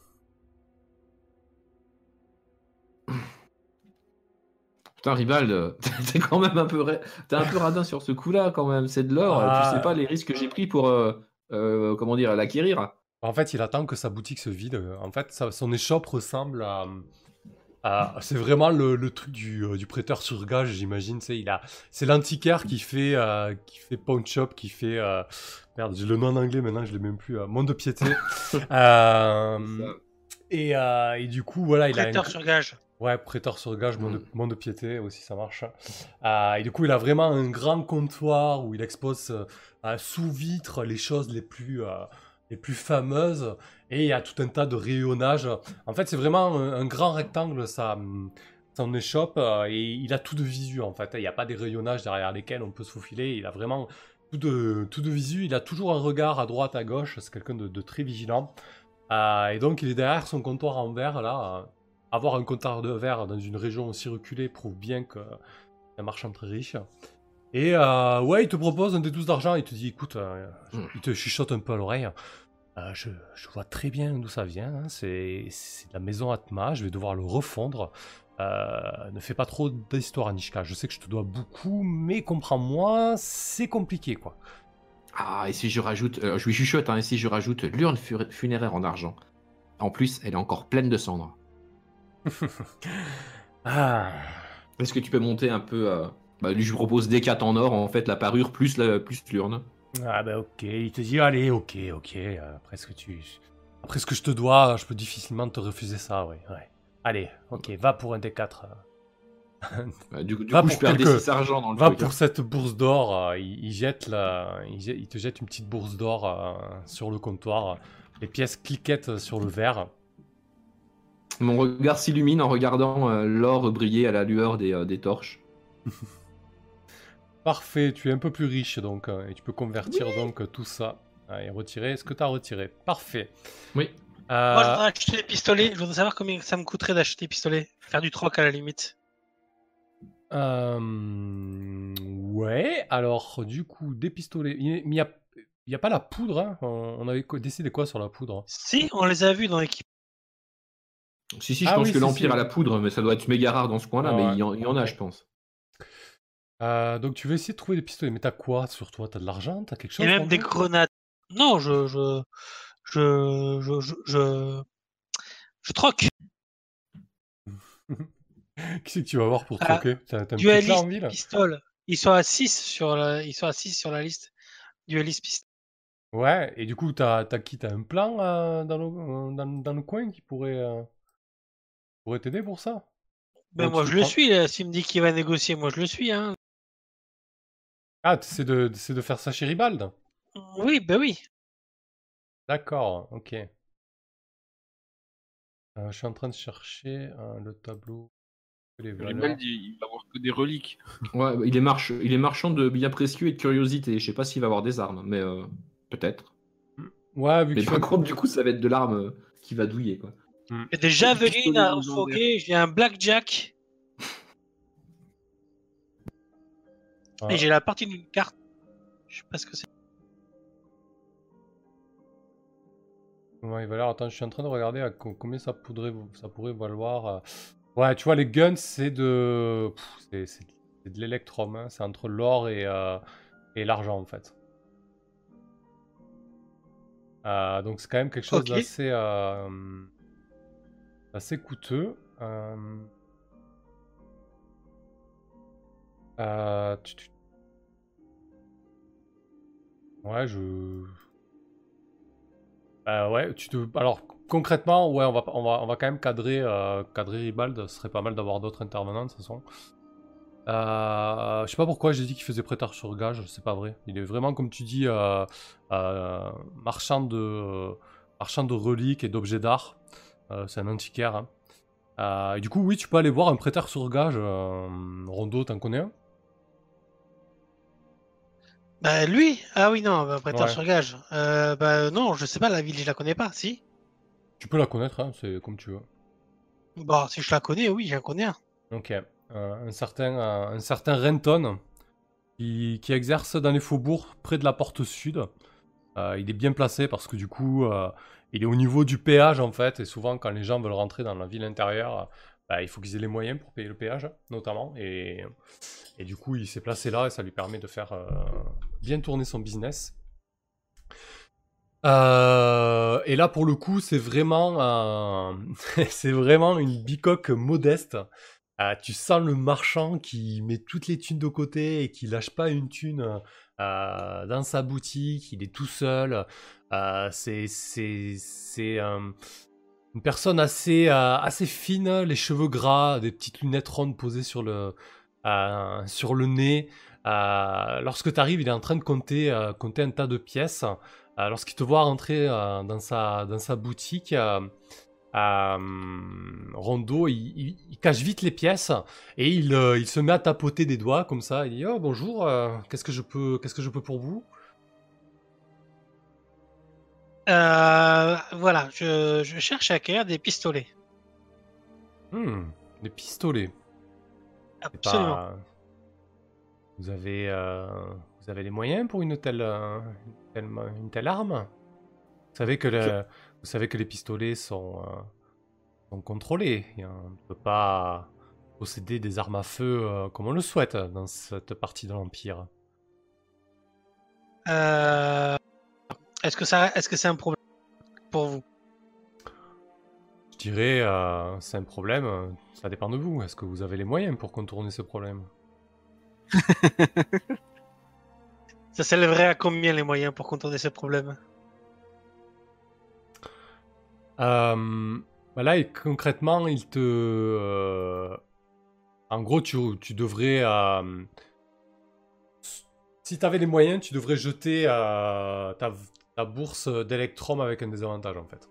Putain, Ribald, t'es quand même un peu, t'es un peu radin sur ce coup-là quand même. C'est de l'or. Ah. Tu sais pas les risques que j'ai pris pour, euh, euh, comment dire, l'acquérir. En fait, il attend que sa boutique se vide. En fait, sa- son échoppe ressemble à... à- c'est vraiment le, le truc du, euh, du prêteur sur gage, j'imagine. sais, Il a, c'est l'antiquaire qui fait, euh, qui fait pawn shop, qui fait... euh, Merde, j'ai le nom en anglais maintenant, je l'ai même plus. euh, monde de piété. Euh, et, euh, et du coup, voilà, il a Prêteur une- sur gage. Ouais, prêteur sur gage, monde, Mm. de, monde de piété aussi, ça marche. Euh, et du coup, il a vraiment un grand comptoir où il expose sous vitre les choses les plus, euh, les plus fameuses. Et il y a tout un tas de rayonnages. En fait, c'est vraiment un, grand rectangle, ça, son échoppe. euh, et il a tout de visu, en fait. Il n'y a pas des rayonnages derrière lesquels on peut se faufiler. Il a vraiment tout de, tout de visu. Il a toujours un regard à droite, à gauche. C'est quelqu'un de, de très vigilant. Euh, et donc, il est derrière son comptoir en verre, là. euh, avoir un comptoir de verre dans une région aussi reculée prouve bien que un marchand très riche. Et euh, ouais, il te propose un des 12 d'argent. Il te dit écoute, euh, Mm. il te chuchote un peu à l'oreille. Euh, je, je vois très bien d'où ça vient. hein, C'est la maison Atma. Je vais devoir le refondre. Euh, ne fais pas trop d'histoire, Anishka. Je sais que je te dois beaucoup, mais comprends-moi, c'est compliqué quoi. Ah, et si je rajoute, euh, je lui chuchote, hein, et si je rajoute l'urne fu- funéraire en argent. En plus, elle est encore pleine de cendres. Ah. Est-ce que tu peux monter un peu euh, bah, lui, je lui propose des 4 en or, en fait, la parure plus la- plus l'urne. Ah bah ok, il te dit allez, ok, ok, euh, après ce que tu... Après ce que je te dois, je peux difficilement te refuser ça, ouais, ouais. Allez, ok, va pour un des euh. Bah, du Va coup, pour je perds des quelques- 6 argent dans le Va truc. pour hein. cette bourse d'or, euh, il, il jette la... il, te jette une petite bourse d'or euh, sur le comptoir. Les pièces cliquettent sur le verre. Mon regard s'illumine en regardant euh, l'or briller à la lueur des, des torches. Parfait, tu es un peu plus riche donc, euh, et tu peux convertir donc tout ça euh, et retirer ce que tu as retiré. Parfait. Oui. Euh, Moi, je voudrais acheter des pistolets. Je voudrais savoir combien ça me coûterait d'acheter des pistolets. Faire du troc à la limite. Euh, ouais, alors du coup, des pistolets. Il n'y a, il y a pas la poudre, hein on, avait décidé quoi sur la poudre? Si, on les a vus dans l'équipe. Si, si, je Ah pense oui, que si, l'Empire si. a la poudre, mais ça doit être méga rare dans ce coin-là, Ah mais ouais. il y, en, il y en a, je pense. Euh, Donc tu veux essayer de trouver des pistolets, mais t'as quoi sur toi? T'as de l'argent? T'as quelque Il chose y a pour même des grenades. Non, je. Je. Je. Je. Je. Je, je troque. Qui c'est que tu vas voir pour Ah, troquer? T'as t'as un petit là en Dualiste ville pistole. Ils sont à 6 sur la, ils sont à 6 sur la liste. Dualiste pistole. Ouais, et du coup, t'as as qui? T'as un plan euh, dans, le, euh, dans, dans le coin qui pourrait euh, pourrait t'aider pour ça? Ben Donc, moi je le suis. là. S'il me dit qu'il va négocier, moi je le suis. Hein. Ah, t'essaies de, de faire ça chez Ribald? Oui, ben oui. D'accord, ok. Euh, je suis en train de chercher euh, le tableau. Les. Ribald, il il va avoir que des reliques. Ouais, il est, march... il est marchand de biens précieux et de curiosité. Je sais pas s'il va avoir des armes, mais euh, peut-être. Ouais, vu que Mais tu par contre, du coup, ça va être de l'arme euh, qui va douiller, quoi. J'ai des javelines à foguer, j'ai un blackjack Et j'ai la partie d'une carte. Je sais pas ce que c'est. Ouais, il va l'air. Attends, je suis en train de regarder à co- combien ça pourrait, ça pourrait valoir. euh. Ouais, tu vois, les guns, c'est de. C'est de l'électrum. hein. C'est entre l'or et, euh, et l'argent en fait. Euh, donc c'est quand même quelque chose d'assez euh, assez coûteux. Euh, euh, Ouais, je. Euh, ouais, tu te. Alors concrètement, ouais, on va, on va, on va quand même cadrer, euh, cadrer Ribald. Ce serait pas mal d'avoir d'autres intervenants de toute façon. Euh, je sais pas pourquoi j'ai dit qu'il faisait prêteur sur gage, c'est pas vrai. Il est vraiment, comme tu dis, euh, euh, marchand, de, marchand de reliques et d'objets d'art. C'est un antiquaire. hein. Du coup, oui, tu peux aller voir un prêteur sur gage. Rondo, t'en connais un? Bah lui? Ah oui, non, bah, prêteur Ouais. sur gage. Euh, bah non, je sais pas, la ville, je la connais pas, si Tu peux la connaître, hein, c'est comme tu veux. Bon, si je la connais, oui, j'en connais un. Ok. Euh, un certain, euh, un certain Renton qui, qui exerce dans les faubourgs près de la porte sud. Euh, il est bien placé parce que du coup, il est au niveau du péage en fait. Et souvent, quand les gens veulent rentrer dans la ville intérieure, bah, il faut qu'ils aient les moyens pour payer le péage, notamment. Et, et du coup, il s'est placé là et ça lui permet de faire euh, bien tourner son business. Euh, et là, pour le coup, c'est vraiment, c'est vraiment une bicoque modeste. Euh, tu sens le marchand qui met toutes les thunes de côté et qui lâche pas une thune euh, dans sa boutique. Il est tout seul. C'est c'est c'est une personne assez assez fine, les cheveux gras, des petites lunettes rondes posées sur le sur le nez. Euh, lorsque tu arrives, il est en train de compter euh, compter un tas de pièces. Euh, Lorsqu'il te voit rentrer dans sa dans sa boutique. Rondo, il, il- il cache vite les pièces et il, il se met à tapoter des doigts comme ça. Il dit oh bonjour, qu'est-ce que je peux, qu'est-ce que je peux pour vous? Voilà, je, je cherche à acquérir des pistolets. Hmm, Des pistolets. Absolument. Vous avez, euh, vous avez les moyens pour une telle, euh, une telle, ma- une telle arme? Vous savez que le- vous savez que les pistolets sont, euh, sont contrôlés. Et on ne peut pas posséder des armes à feu comme on le souhaite dans cette partie de l'empire. Est-ce que ça, est-ce que c'est un problème pour vous? Je dirais, c'est un problème, ça dépend de vous. Est-ce que vous avez les moyens pour contourner ce problème? Ça s'élèverait à combien les moyens pour contourner ce problème? Euh, bah là, concrètement, il te... euh, En gros, tu, tu devrais... euh, Si tu avais les moyens, tu devrais jeter ta, ta bourse d'Electrum avec un désavantage, en fait.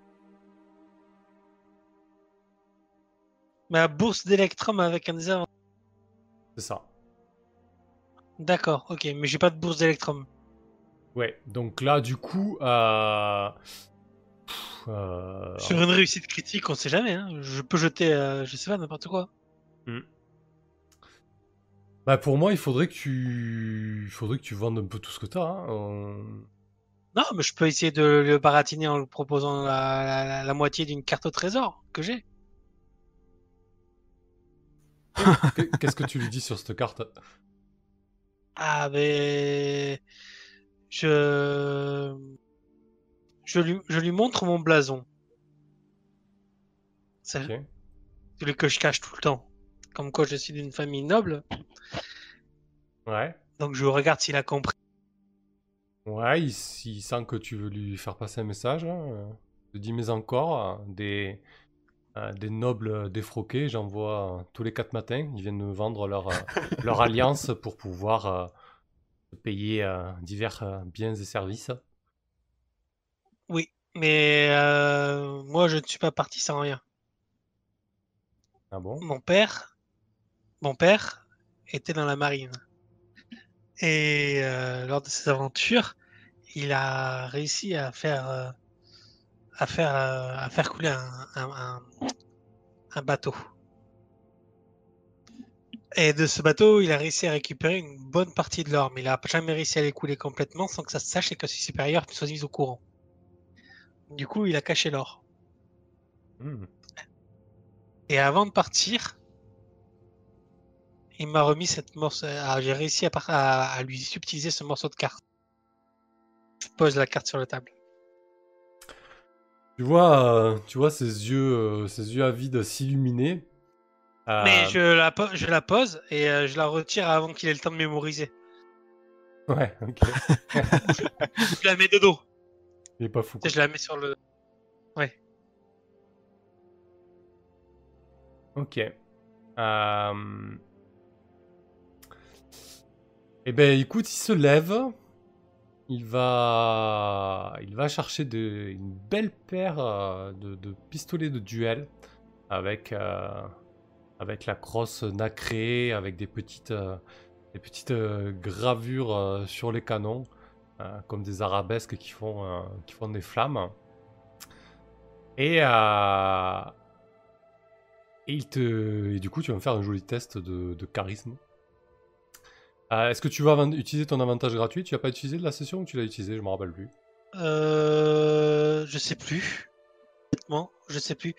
Ma bourse d'Electrum avec un désavantage. C'est ça. D'accord, ok, mais j'ai pas de bourse d'Electrum. Ouais, donc là, du coup... euh, pff, euh, Sur une réussite critique, on sait jamais. Hein. Je peux jeter, euh, je sais pas, n'importe quoi. Bah pour moi, il faudrait que tu... Il faudrait que tu vendes un peu tout ce que tu as. Non, mais je peux essayer de le baratiner en lui proposant la, la- la- la moitié d'une carte au trésor que j'ai. Qu'est-ce que tu lui dis sur cette carte? Ah, mais. Je. Je lui, je lui montre mon blason. C'est Ok. celui que je cache tout le temps. Comme quoi je suis d'une famille noble, Ouais. donc je regarde s'il a compris. Ouais, il, sent que tu veux lui faire passer un message. Hein. te dit, mais encore, euh, des, des nobles défroqués, j'en vois euh, tous les quatre matins. Ils viennent me vendre leur, euh, leur alliance pour pouvoir euh, payer euh, divers euh, biens et services. Oui, mais euh, moi je ne suis pas parti sans rien. Ah bon? Mon père, mon père était dans la marine. Et euh, lors de ses aventures, il a réussi à faire, euh, à faire, euh, à faire couler un, un- un- bateau. Et de ce bateau, il a réussi à récupérer une bonne partie de l'or, mais il n'a jamais réussi à les couler complètement sans que ça se sache et que ses supérieurs soient mis au courant. Du coup, il a caché l'or. Hmm. Et avant de partir, il m'a remis cette morceau. ah, J'ai réussi à- à lui subtiliser ce morceau de carte. Je pose la carte sur la table. Tu vois, euh, tu vois ses yeux, euh, ses yeux avides s'illuminer. Euh, Mais je la, po- je la pose et euh, je la retire avant qu'il ait le temps de mémoriser. Ouais, ok. Je la mets de dos. Il est pas fou. Quoi. Je la mets sur le. Ok. Euh... Eh ben, écoute, il se lève. Il va, chercher une belle paire euh, de, pistolets de duel avec, euh, avec la crosse nacrée, avec des petites, euh, gravures sur les canons, comme des arabesques qui font, des flammes. Et, il te... du coup, tu vas me faire un joli test de charisme. Euh, Est-ce que tu vas utiliser ton avantage gratuit? Tu l'as pas utilisé de la session ou tu l'as utilisé? Je me rappelle plus. Euh, je sais plus. Honnêtement, je sais plus.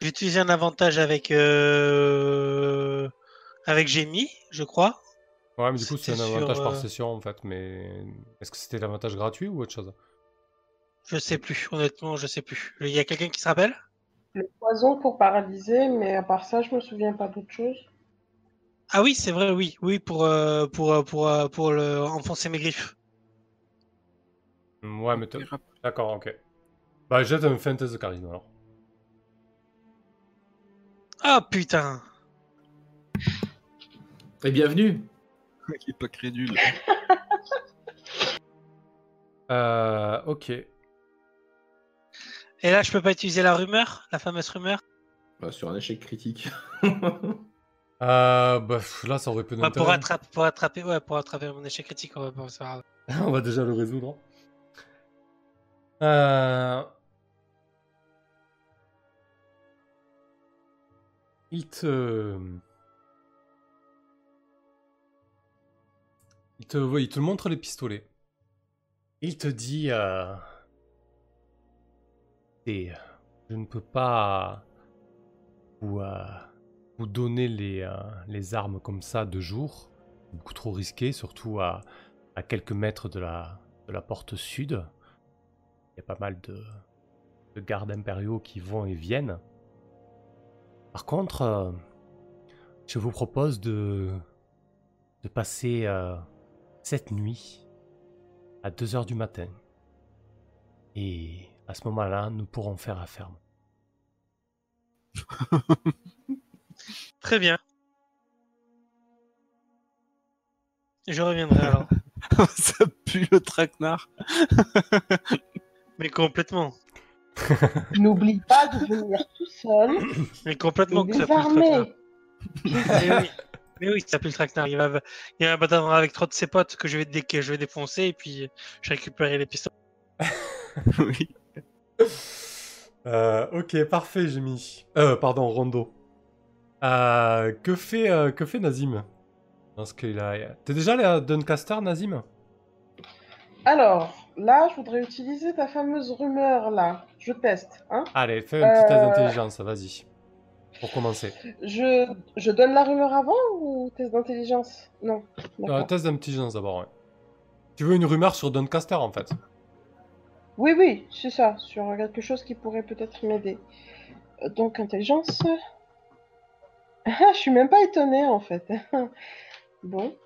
J'ai utilisé un avantage avec euh... avec Jamie, je crois. Ouais, mais du coup, c'est un sur, avantage par euh, session en fait. Mais est-ce que c'était l'avantage gratuit ou autre chose? Je sais plus. Honnêtement, je sais plus. Il y a quelqu'un qui se rappelle? Le poison pour paralyser, mais à part ça, je me souviens pas d'autre chose. Ah oui, c'est vrai, oui, oui, pour euh, pour euh, pour euh, pour le enfoncer mes griffes. Hmm, Ouais, mais d'accord, ok. Bah, jette un fin test de alors. Ah putain. Et bienvenue. Il est pas crédule. Euh, ok. Et là, je peux pas utiliser la rumeur, la fameuse rumeur? Bah, sur un échec critique. Euh, bah, là, ça aurait peu Bah, pour attraper, pour attraper, ouais, pour attraper mon échec critique, on va pas grave. On va déjà le résoudre. Euh... Il te... Il te, ouais, il te montre les pistolets. Il te dit... euh, Et je ne peux pas vous, euh, vous donner les, euh, les armes comme ça de jour. Beaucoup trop risqué, surtout à, à quelques mètres de la, de la porte sud. Il y a pas mal de, de gardes impériaux qui vont et viennent. Par contre, euh, je vous propose de, de passer euh, cette nuit à 2h du matin. Et à ce moment-là, nous pourrons faire affaire. Très bien. Je reviendrai alors. Ça pue le traquenard. Mais complètement. N'oublie pas de venir tout seul Mais complètement que ça pue le traquenard. Mais oui, mais oui, ça pue le traquenard. Il va, il va m'attendre avec trois de ses potes que je vais, dé- que je vais défoncer et puis je récupérerai les pistolets. oui. Euh, ok, parfait, j'ai mis. Euh, pardon, Rondo. Euh, que fait, euh, que fait Nazim Dans ce qu'il a... T'es déjà allé à Doncaster, Nazim Alors, là, je voudrais utiliser ta fameuse rumeur là. Je teste, hein. Allez, fais un petit test Euh. d'intelligence, vas-y. Pour commencer. Je, je donne la rumeur avant ou test d'intelligence? Non. Test d'intelligence d'abord, ouais. Tu veux une rumeur sur Doncaster, en fait? Oui, oui, c'est ça, sur quelque chose qui pourrait peut-être m'aider. Donc, intelligence. Je suis même pas étonnée en fait. bon.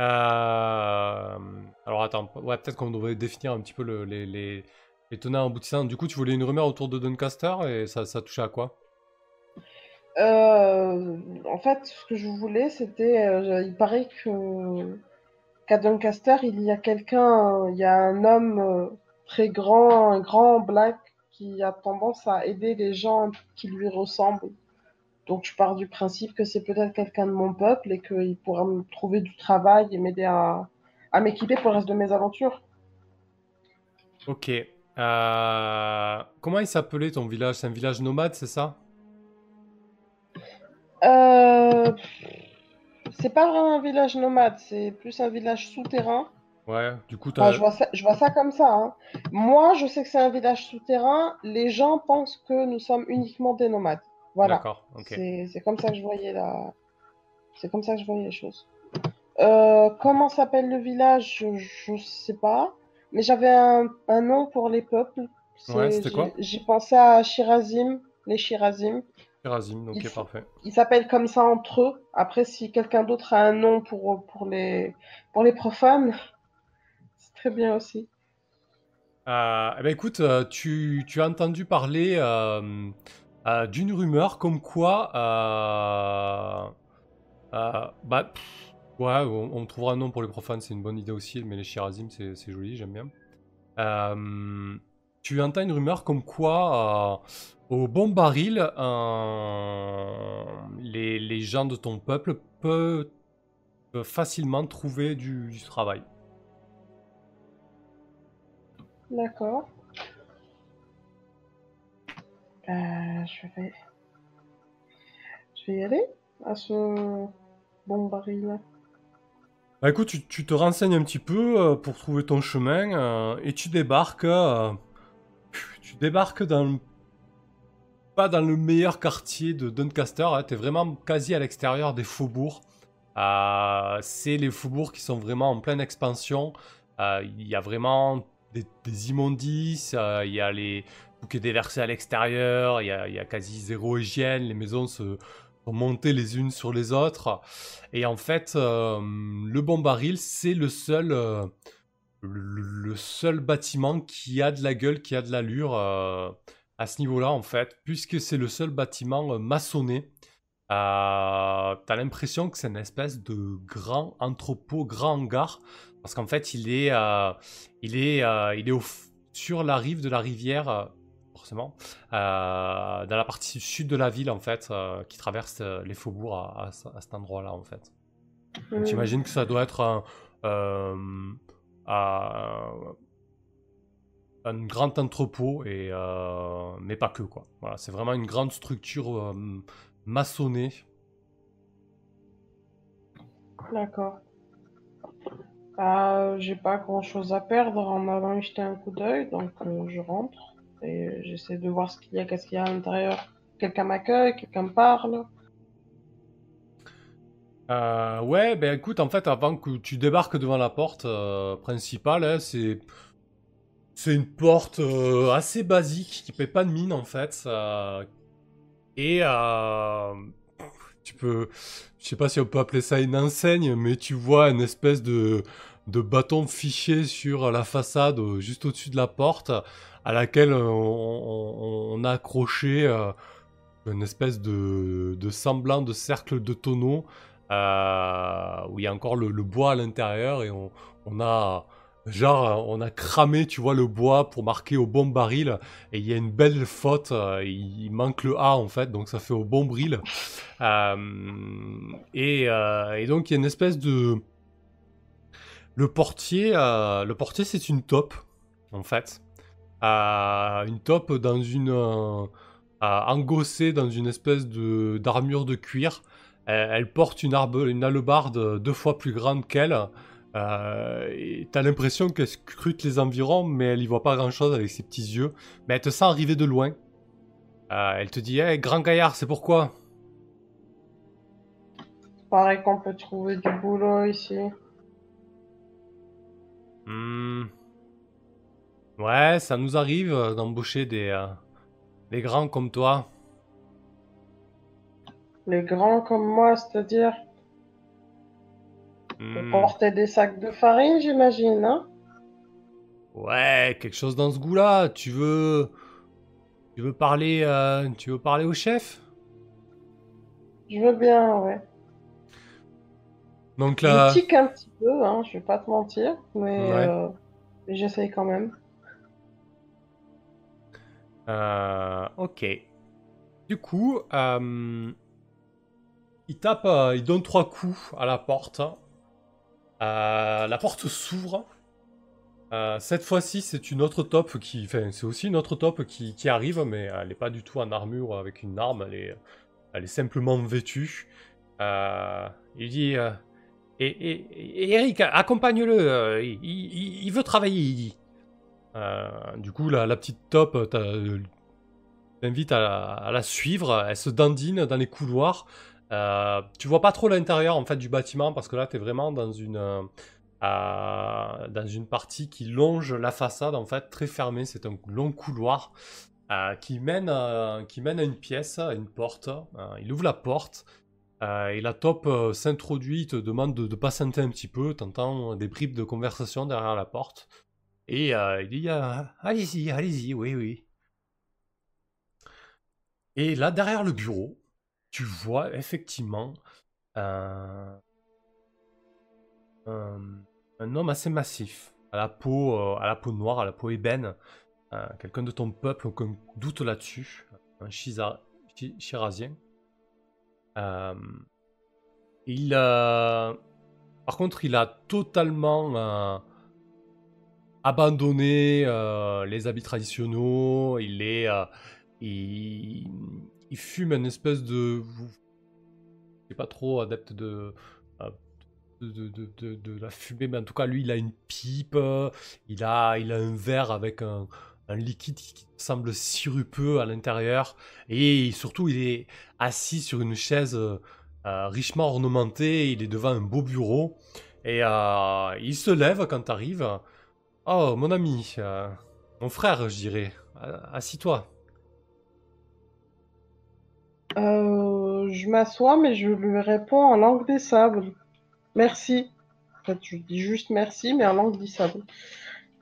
Euh, Alors attends, ouais, peut-être qu'on devrait définir un petit peu le- les, les, les tenants aboutissants. Du coup, tu voulais une rumeur autour de Doncaster et ça, ça touchait à quoi? Euh, en fait, ce que je voulais, c'était. euh, il paraît que qu'à Doncaster, il y a quelqu'un, il y a un homme très grand, un grand black, qui a tendance à aider les gens qui lui ressemblent. Donc, je pars du principe que c'est peut-être quelqu'un de mon peuple et qu'il pourra me trouver du travail et m'aider à, à m'équiper pour le reste de mes aventures. Ok. Euh, Comment il s'appelait ton village? C'est un village nomade, c'est ça? Euh, c'est pas vraiment un village nomade, c'est plus un village souterrain. Ouais, du coup, Enfin, je vois ça, je vois ça comme ça. hein. Moi, je sais que c'est un village souterrain. Les gens pensent que nous sommes uniquement des nomades. Voilà. D'accord, ok. C'est comme ça que je voyais la, C'est comme ça que je voyais les choses. Euh, comment s'appelle le village? Je ne sais pas. Mais j'avais un, un nom pour les peuples. Ouais, c'était quoi? j'ai- pensé à Shirazim, les Shirazim. Shirazim, ok, Il faut- parfait. Ils s'appellent comme ça entre eux. Après, si quelqu'un d'autre a un nom pour, pour, les, pour les profanes, c'est très bien aussi. Euh, eh ben écoute, euh, tu, tu as entendu parler euh, euh, d'une rumeur comme quoi, euh, euh, bah, ouais, on, trouvera un nom pour les profanes, c'est une bonne idée aussi, mais les Shirazim, c'est joli, j'aime bien. Tu entends une rumeur comme quoi, au bon baril, les, gens de ton peuple peuvent, facilement trouver du travail. D'accord. Euh, je vais... Je vais y aller à ce bon baril. Bah écoute, tu, tu te renseignes un petit peu euh, pour trouver ton chemin euh, et tu débarques. tu débarques dans le- pas dans le meilleur quartier de Doncaster. Hein, T'es vraiment quasi à l'extérieur des faubourgs. C'est les faubourgs qui sont vraiment en pleine expansion. Il y a vraiment des, immondices. Il y a les tout est déversé à l'extérieur. Il y a, quasi zéro hygiène. Les maisons se sont montées les unes sur les autres. Et en fait, euh, le bon baril, c'est le seul, euh, le, seul bâtiment qui a de la gueule, qui a de l'allure euh, à ce niveau-là, en fait, puisque c'est le seul bâtiment maçonné. T'as l'impression que c'est une espèce de grand entrepôt, grand hangar, parce qu'en fait, il est, il est, il est sur la rive de la rivière. Euh, Forcément, dans la partie sud de la ville en fait, euh, qui traverse euh, les faubourgs à, à ce- à cet endroit-là en fait. Hmm. J'imagine que ça doit être un, grand entrepôt, et, euh, mais pas que quoi. Voilà, c'est vraiment une grande structure euh, maçonnée. D'accord. J'ai pas grand chose à perdre en allant y jeter un coup d'œil, donc je rentre et j'essaie de voir ce qu'il y a, qu'est-ce qu'il y a à l'intérieur. Quelqu'un m'accueille, quelqu'un me parle. Euh, ouais, ben écoute, en fait, avant que tu débarques devant la porte euh, principale, hein, c'est c'est une porte euh, assez basique qui paie pas de mine en fait. euh, et euh, tu peux, je sais pas si on peut appeler ça une enseigne, mais tu vois une espèce de de bâton fiché sur la façade euh, juste au-dessus de la porte, à laquelle euh, on, a accroché euh, une espèce de, semblant de cercle de tonneau euh, où il y a encore le, bois à l'intérieur et on, a genre on a cramé tu vois le bois pour marquer au bon baril et il y a une belle faute il, manque le A en fait donc ça fait au bon bril. Et, donc il y a une espèce de le portier le portier c'est une taupe en fait Euh, une taupe dans une euh, euh, engossée dans une espèce de d'armure de cuir elle, elle porte une, arbe, une hallebarde deux fois plus grande qu'elle. Euh, t'as l'impression qu'elle scrute les environs, mais elle y voit pas grand chose avec ses petits yeux. Mais elle te sent arriver de loin. Euh, elle te dit Hey, grand gaillard, c'est pourquoi? Pareil qu'on peut trouver du boulot ici. Hmm. Ouais, ça nous arrive euh, d'embaucher des, euh, des grands comme toi. Les grands comme moi, c'est-à-dire? Hmm. porter des sacs de farine, j'imagine, hein? Ouais, quelque chose dans ce goût-là. Tu veux. Tu veux parler. euh, Tu veux parler au chef? Je veux bien, ouais. Donc là. Je tique un petit peu, hein, je vais pas te mentir, mais, Ouais. euh, mais j'essaye quand même. Euh, ok. Du coup, euh, il tape, euh, il donne trois coups à la porte. Euh, la porte s'ouvre. Cette fois-ci, c'est une autre top qui, enfin, c'est aussi une autre top qui, arrive, mais elle n'est pas du tout en armure avec une arme. Elle est, simplement vêtue. Il dit, et, et- Eric, accompagne-le. il- il veut travailler, il dit. Euh, du coup, la, petite top t'as- t'invite à, la- suivre. Elle se dandine dans les couloirs. Euh, tu vois pas trop l'intérieur en fait du bâtiment parce que là tu es vraiment dans une euh, euh, dans une partie qui longe la façade en fait très fermée. C'est un long couloir euh, qui mène euh, qui mène à une pièce, à une porte. Euh, il ouvre la porte euh, et la top euh, s'introduit, te demande de, de patienter un petit peu. T'entends des bribes de conversation derrière la porte et euh, il dit euh, allez-y, allez-y, oui oui. Et là derrière le bureau tu vois effectivement un, homme assez massif, à la peau, euh, à la peau noire, à la peau ébène, euh, quelqu'un de ton peuple, aucun doute là-dessus, un Shiza- Shi- Shirazien. Euh, il, par contre, il a totalement abandonné euh, les habits traditionnels. Il est, euh, il, fume une espèce de, je suis pas trop adepte de, euh, de, de, la fumée, mais en tout cas, lui, il a une pipe, il a, il a un verre avec un, liquide qui semble sirupeux à l'intérieur, et surtout, il est assis sur une chaise richement ornementée, il est devant un beau bureau, et il se lève quand tu. Oh, mon ami, euh, mon frère, je dirais, Euh, assis-toi. Euh, je m'assois, mais je lui réponds en langue des sables. Merci. En fait, je dis juste merci, mais en langue des sables.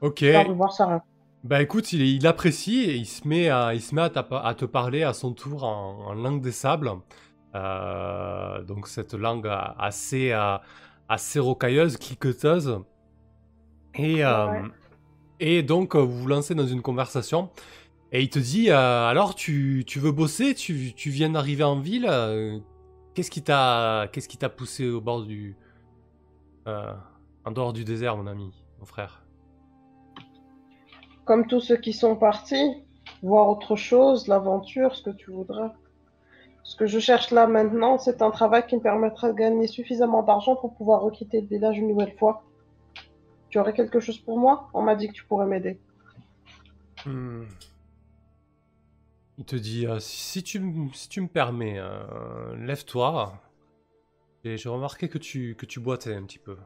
Ok. De voir sa réponse. Bah écoute, il, il apprécie et il se met à, il se met à, t'a- à te parler à son tour en, en langue des sables. Euh, donc cette langue assez, assez rocailleuse, cliqueteuse. Et, euh, Ouais. et donc euh, vous vous lancez dans une conversation. Et il te dit, euh, alors tu, tu veux bosser, tu, tu viens d'arriver en ville, euh, qu'est-ce qui t'a qu'est-ce qui t'a poussé au bord du... en dehors du désert, mon ami, mon frère? Comme tous ceux qui sont partis, voir autre chose, l'aventure, ce que tu voudras. Ce que je cherche là maintenant, c'est un travail qui me permettra de gagner suffisamment d'argent pour pouvoir requitter le village une nouvelle fois. Tu aurais quelque chose pour moi? On m'a dit que tu pourrais m'aider. Hmm. Il te dit, euh, si, tu, si tu me permets, euh, lève-toi. Et j'ai remarqué que tu, que tu boitais un petit peu.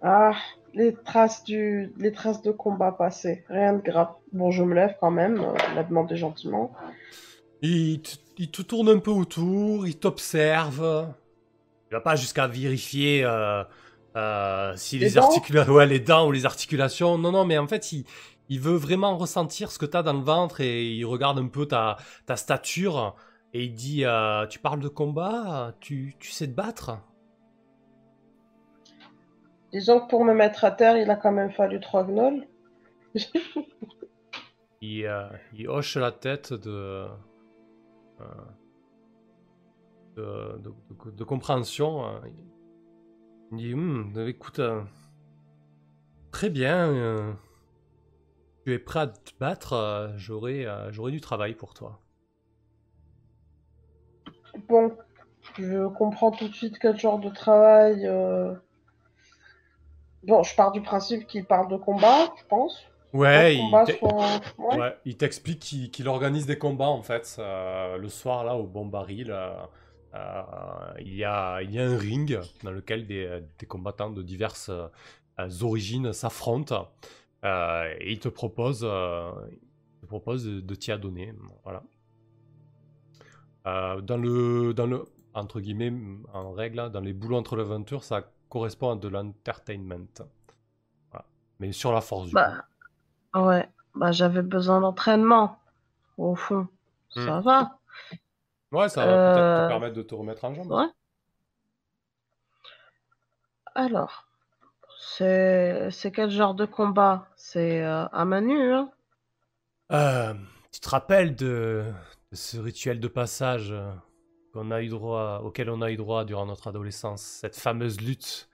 Ah, les traces du, les traces de combat passé, rien de grave. Bon, je me lève quand même, euh, il a demandé gentiment. Il te, il te tourne un peu autour, il t'observe. Il va pas jusqu'à vérifier euh, si Les articulations, ouais, les dents ou les articulations. Non, non, mais en fait, il, il veut vraiment ressentir ce que tu as dans le ventre et il regarde un peu ta, ta stature et il dit, euh, tu parles de combat, tu, tu sais te battre? Disons que pour me mettre à terre, il a quand même fallu trois gnolls. Il, euh, il hoche la tête de, de, de- de- de compréhension. Euh. Il dit Hum, écoute, euh, très bien, euh, tu es prêt à te battre, euh, j'aurai euh, du travail pour toi. Bon, je comprends tout de suite quel genre de travail. euh, Bon, je pars du principe qu'il parle de combat, je pense. Ouais, il combat t'e- soit- ouais. ouais, il t'explique qu'il organise des combats en fait euh, le soir là au bon baril. euh, euh, il, y a, il y a un ring dans lequel des, des combattants de diverses euh, origines s'affrontent euh, et il te propose, euh, il te propose de, de t'y adonner. Voilà. Euh, dans le, dans le, entre guillemets, en règle, dans les boulots entre l'aventure, ça correspond à de l'entertainment. Voilà. Mais sur la force du coup. Bah, ouais, bah j'avais besoin d'entraînement. Au fond, ça va. Ouais, ça va peut-être Euh, te permettre de te remettre en jambe. Ouais. Alors, c'est quel genre de combat? C'est euh, à main nue, hein? Euh, tu te rappelles de, de ce rituel de passage euh, qu'on a eu droit, auquel on a eu droit durant notre adolescence, cette fameuse lutte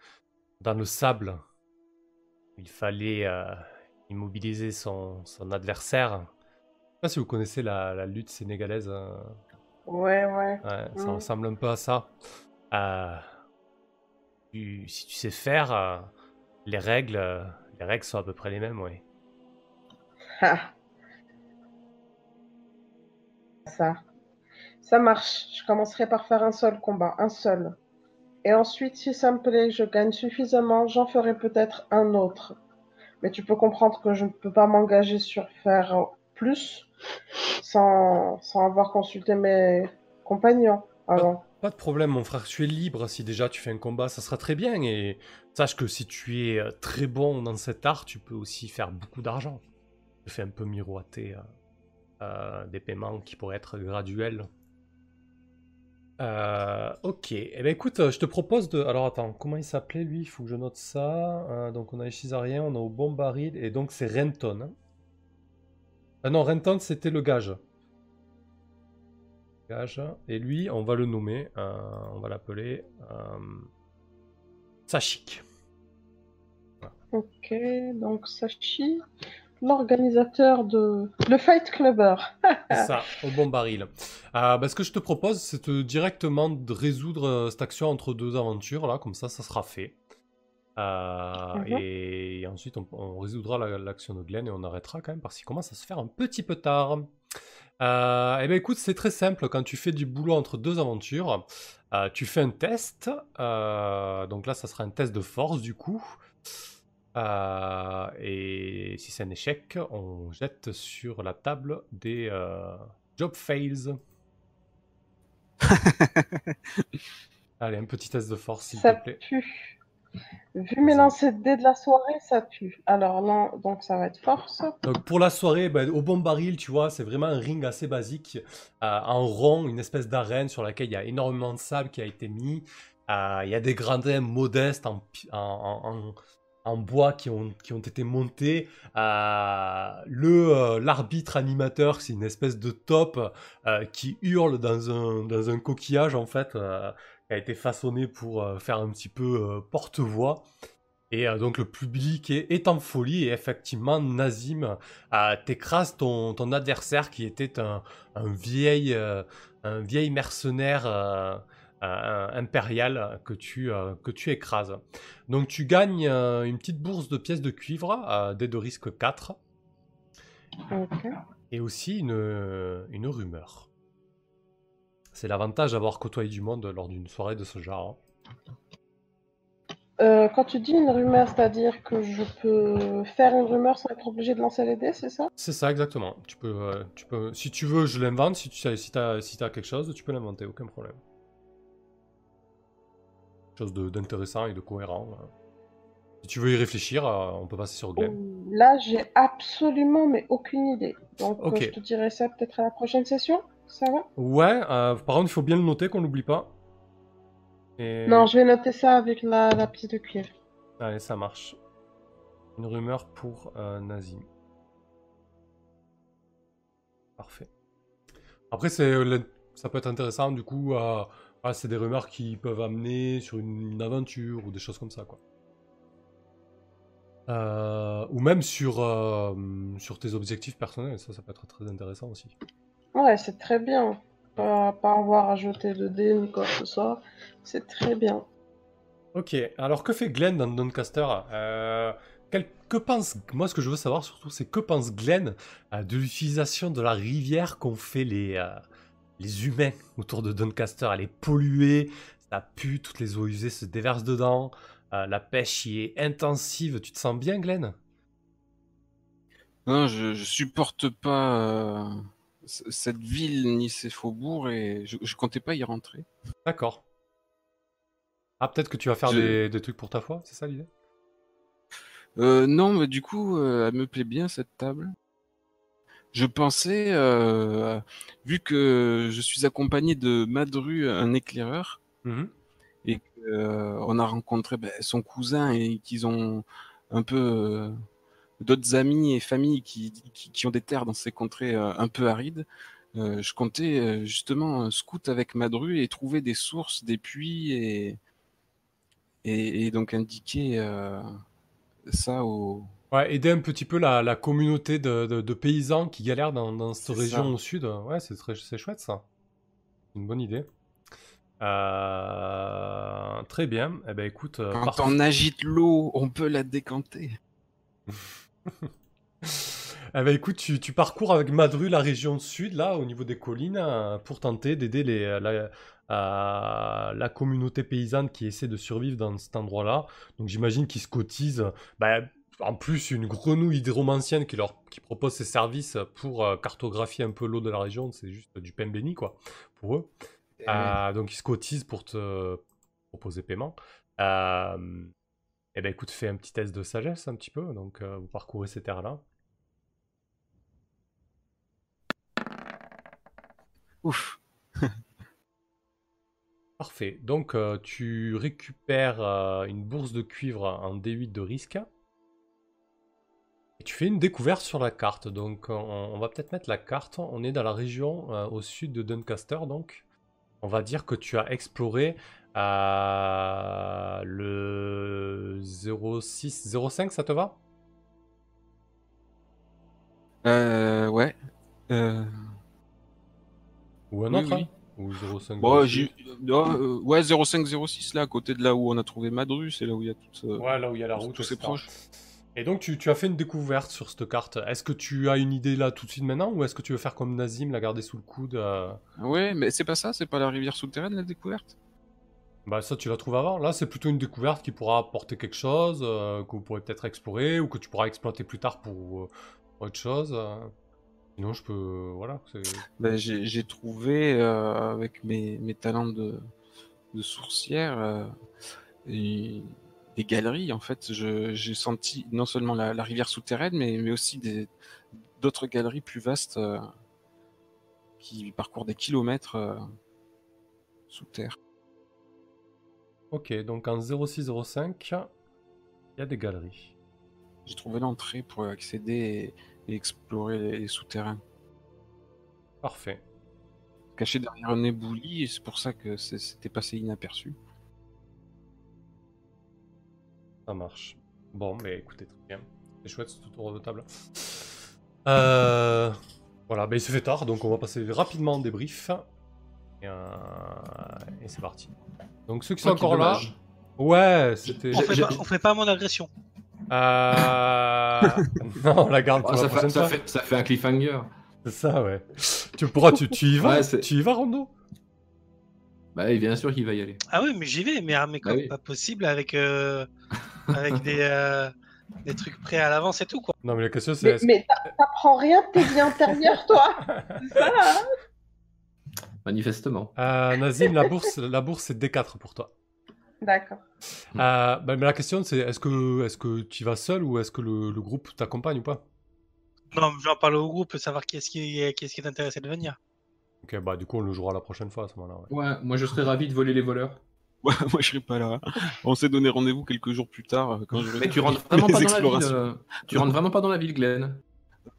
dans le sable? Il fallait euh, immobiliser son, son adversaire. Je sais pas si vous connaissez la, la lutte sénégalaise. euh, Ouais, ouais. ouais, ça Mhm. ressemble un peu à ça. Euh, tu- si tu sais faire, euh, les règles, euh, les règles sont à peu près les mêmes, oui. Ça. Ça marche. Je commencerai par faire un seul combat, un seul. Et ensuite, si ça me plaît, je gagne suffisamment, j'en ferai peut-être un autre. Mais tu peux comprendre que je ne peux pas m'engager sur faire plus sans, avoir consulté mes compagnons avant. Pas de problème, mon frère, tu es libre. Si déjà tu fais un combat, ça sera très bien. Et sache que si tu es euh, très bon dans cet art, tu peux aussi faire beaucoup d'argent. Je fais un peu miroiter euh, euh, des paiements qui pourraient être graduels. Ok, eh ben écoute, je te propose de... Alors attends, comment il s'appelait lui? Il faut que je note ça. Donc on a les Chisariens, on a au bon baril, et donc c'est Renton. hein. Ah non, Renton c'était le gage. Gage. Et lui, on va le nommer, euh, on va l'appeler euh, Sachik. Ok, donc Sachi, l'organisateur de... Le Fight Clubber. Ça, au bon baril. Euh, bah, ce que je te propose, c'est de- directement de résoudre euh, cette action entre deux aventures, là, comme ça, ça sera fait. Euh, et, ensuite, on, on résoudra la- l'action de Glenn et on arrêtera quand même parce qu'il commence à se faire un petit peu tard. Euh, et ben écoute, c'est très simple. Quand tu fais du boulot entre deux aventures, euh, tu fais un test. euh, donc là, ça sera un test de force du coup. Et si c'est un échec, on jette sur la table des job fails. Allez, un petit test de force, s'il te plaît. pue. Vu mes lancers de dés de la soirée, ça pue. Alors là, donc ça va être force. Donc pour la soirée, ben, au bon baril, tu vois, c'est vraiment un ring assez basique, euh, en rond, une espèce d'arène sur laquelle il y a énormément de sable qui a été mis. Euh, il y a des gradins modestes en, pi- en, en- en- en bois qui ont, qui ont été montés. Euh, le euh, l'arbitre animateur, c'est une espèce de top qui hurle dans un, dans un coquillage en fait, a été façonné pour euh, faire un petit peu euh, porte-voix. Et euh, donc le public est, est en folie et effectivement Nazim t'écrase ton, ton adversaire qui était un, un vieil, un vieil mercenaire impérial que tu, que tu écrases. Donc tu gagnes une petite bourse de pièces de cuivre, dés de risque 4, Ok. et aussi une, une rumeur. C'est l'avantage d'avoir côtoyé du monde lors d'une soirée de ce genre. hein. Euh, quand tu dis une rumeur, c'est-à-dire que je peux faire une rumeur sans être obligé de lancer les dés, c'est ça? C'est ça exactement. Tu peux, euh, tu peux, si tu veux, je l'invente. Si tu sais- si t'as quelque chose, tu peux l'inventer, aucun problème. Quelque chose d'intéressant et de cohérent. euh. Si tu veux y réfléchir, euh, on peut passer sur Glenn. Là, j'ai absolument mais aucune idée. Donc, je te dirai ça peut-être à la prochaine session. Ça va? Ouais. euh, par contre, il faut bien le noter, qu'on l'oublie pas. Et... Non, je vais noter ça avec la, la pièce de cuivre. Allez, ça marche. Une rumeur pour euh, Nazim. Parfait. Après, c'est, euh, ça peut être intéressant, du coup, euh, c'est des rumeurs qui peuvent amener sur une, une aventure ou des choses comme ça, quoi. Euh, ou même sur, sur tes objectifs personnels, ça, ça peut être très intéressant aussi. Ouais, c'est très bien. Pas, pas avoir ajouté de dés ni quoi que ce soit. C'est très bien. Ok, alors que fait Glenn dans Doncaster? Euh, quel- que pense, moi ce que je veux savoir surtout, c'est que pense Glenn euh, de l'utilisation de la rivière qu'ont fait les, euh, les humains autour de Doncaster? Elle est polluée, ça pue, toutes les eaux usées se déversent dedans, euh, la pêche y est intensive. Tu te sens bien, Glenn? Non, je, je supporte pas euh, cette ville ni ses faubourgs et je, je comptais pas y rentrer. D'accord. Ah, peut-être que tu vas faire Je- des, des trucs pour ta foi, c'est ça l'idée? Euh, non, mais du coup, euh, elle me plaît bien cette table. Je pensais, euh, vu que je suis accompagné de Madru, un éclaireur, Mhm. et qu'on a rencontré ben, son cousin et qu'ils ont un peu d'autres amis et familles qui, qui, qui ont des terres dans ces contrées euh, un peu arides. euh, je comptais euh, justement scout avec Madru et trouver des sources, des puits et, et, et donc indiquer ça au, Ouais, aider un petit peu la, la communauté de, de- de paysans qui galèrent dans, dans cette région ça. au sud. Ouais, c'est très, c'est chouette ça. Une bonne idée. Euh, très bien. Eh ben écoute, Quand parfait. on agite l'eau, on peut la décanter. Eh ben, écoute, tu, tu parcours avec Madru la région sud, là, au niveau des collines, euh, pour tenter d'aider les, la, euh, la communauté paysanne qui essaie de survivre dans cet endroit-là. Donc j'imagine qu'ils se cotisent. bah, en plus, une grenouille hydromancienne qui, leur, qui propose ses services pour euh, cartographier un peu l'eau de la région, c'est juste du pain béni, quoi, pour eux. Euh, donc ils se cotisent pour te proposer paiement. Euh, et ben écoute, fais un petit test de sagesse un petit peu. Donc euh, vous parcourez ces terres-là. Ouf. Parfait. Donc euh, tu récupères euh, une bourse de cuivre en D8 de risque. Et tu fais une découverte sur la carte. Donc on, on va peut-être mettre la carte. On est dans la région au sud de Doncaster. Donc on va dire que tu as exploré euh, le 06, 05, ça te va? Euh, ouais. Euh, Ou un Oui, autre oui. hein? Ou 05 bon, 06. j'ai- non, euh, ouais, 0506 là, à côté de là où on a trouvé Madru, c'est là où il y a tout. euh, Ouais, là où il y a la route. tous ces etc. proches. Et donc tu, tu as fait une découverte sur cette carte. Est-ce que tu as une idée là tout de suite maintenant ou est-ce que tu veux faire comme Nazim, la garder sous le coude euh, Ouais, mais c'est pas ça, c'est pas la rivière souterraine la découverte? Bah ça tu la trouves avant. Là c'est plutôt une découverte qui pourra apporter quelque chose, euh, que vous pourrez peut-être explorer ou que tu pourras exploiter plus tard pour euh, autre chose. Sinon je peux... Voilà. Ben, j'ai trouvé avec mes, mes talents de, de sourcière et- des galeries. En fait, j'ai senti non seulement la, la rivière souterraine, mais, mais aussi d'autres galeries plus vastes euh, qui parcourent des kilomètres euh, sous terre. Ok, donc en 0605, il y a des galeries. J'ai trouvé l'entrée pour accéder et, et explorer les, les souterrains. Parfait. Caché derrière un éboulis, et c'est pour ça que c'était passé inaperçu. Ça marche. Bon, mais écoutez, très bien. C'est chouette ce tour de table. Euh, Voilà, ben il se fait tard, donc on va passer rapidement en débrief. Et, euh, et c'est parti. Donc ceux qui sont encore là. Ouais, c'était. On fait, pas, on fait pas mon agression. Euh... non, on la garde pour Oh, la ça, prochaine fait, ça, fait, ça fait un cliffhanger. C'est ça, ouais. Tu pourras, tu, tu y vas Ouais, Tu y vas, Rondo? Bah, oui, bien sûr qu'il va y aller. Ah oui, mais j'y vais, mais, mais Bah comme oui. pas possible avec, euh, avec des, euh, des trucs prêts à l'avance et tout, quoi. Non, mais la question c'est. Mais, mais t'a- t'apprends rien de tes vies antérieures, toi C'est ça, hein Manifestement. Euh, Nazim, la bourse, la bourse c'est D4 pour toi. D'accord. Bah, mais la question c'est est-ce que, est que tu vas seul ou est-ce que le, le groupe t'accompagne ou pas? Non, j'en parle au groupe, savoir qui est-ce qui, est- qui, est, qui est intéressé de venir. Ok, bah du coup on le jouera la prochaine fois à ce moment-là. ouais. Ouais, moi je serais ravi de voler les voleurs. Ouais, moi je serai pas là. On s'est donné rendez-vous quelques jours plus tard euh, quand je Mais tu rentres vraiment pas dans la ville. euh, Tu rentres vraiment pas dans la ville, Glenn.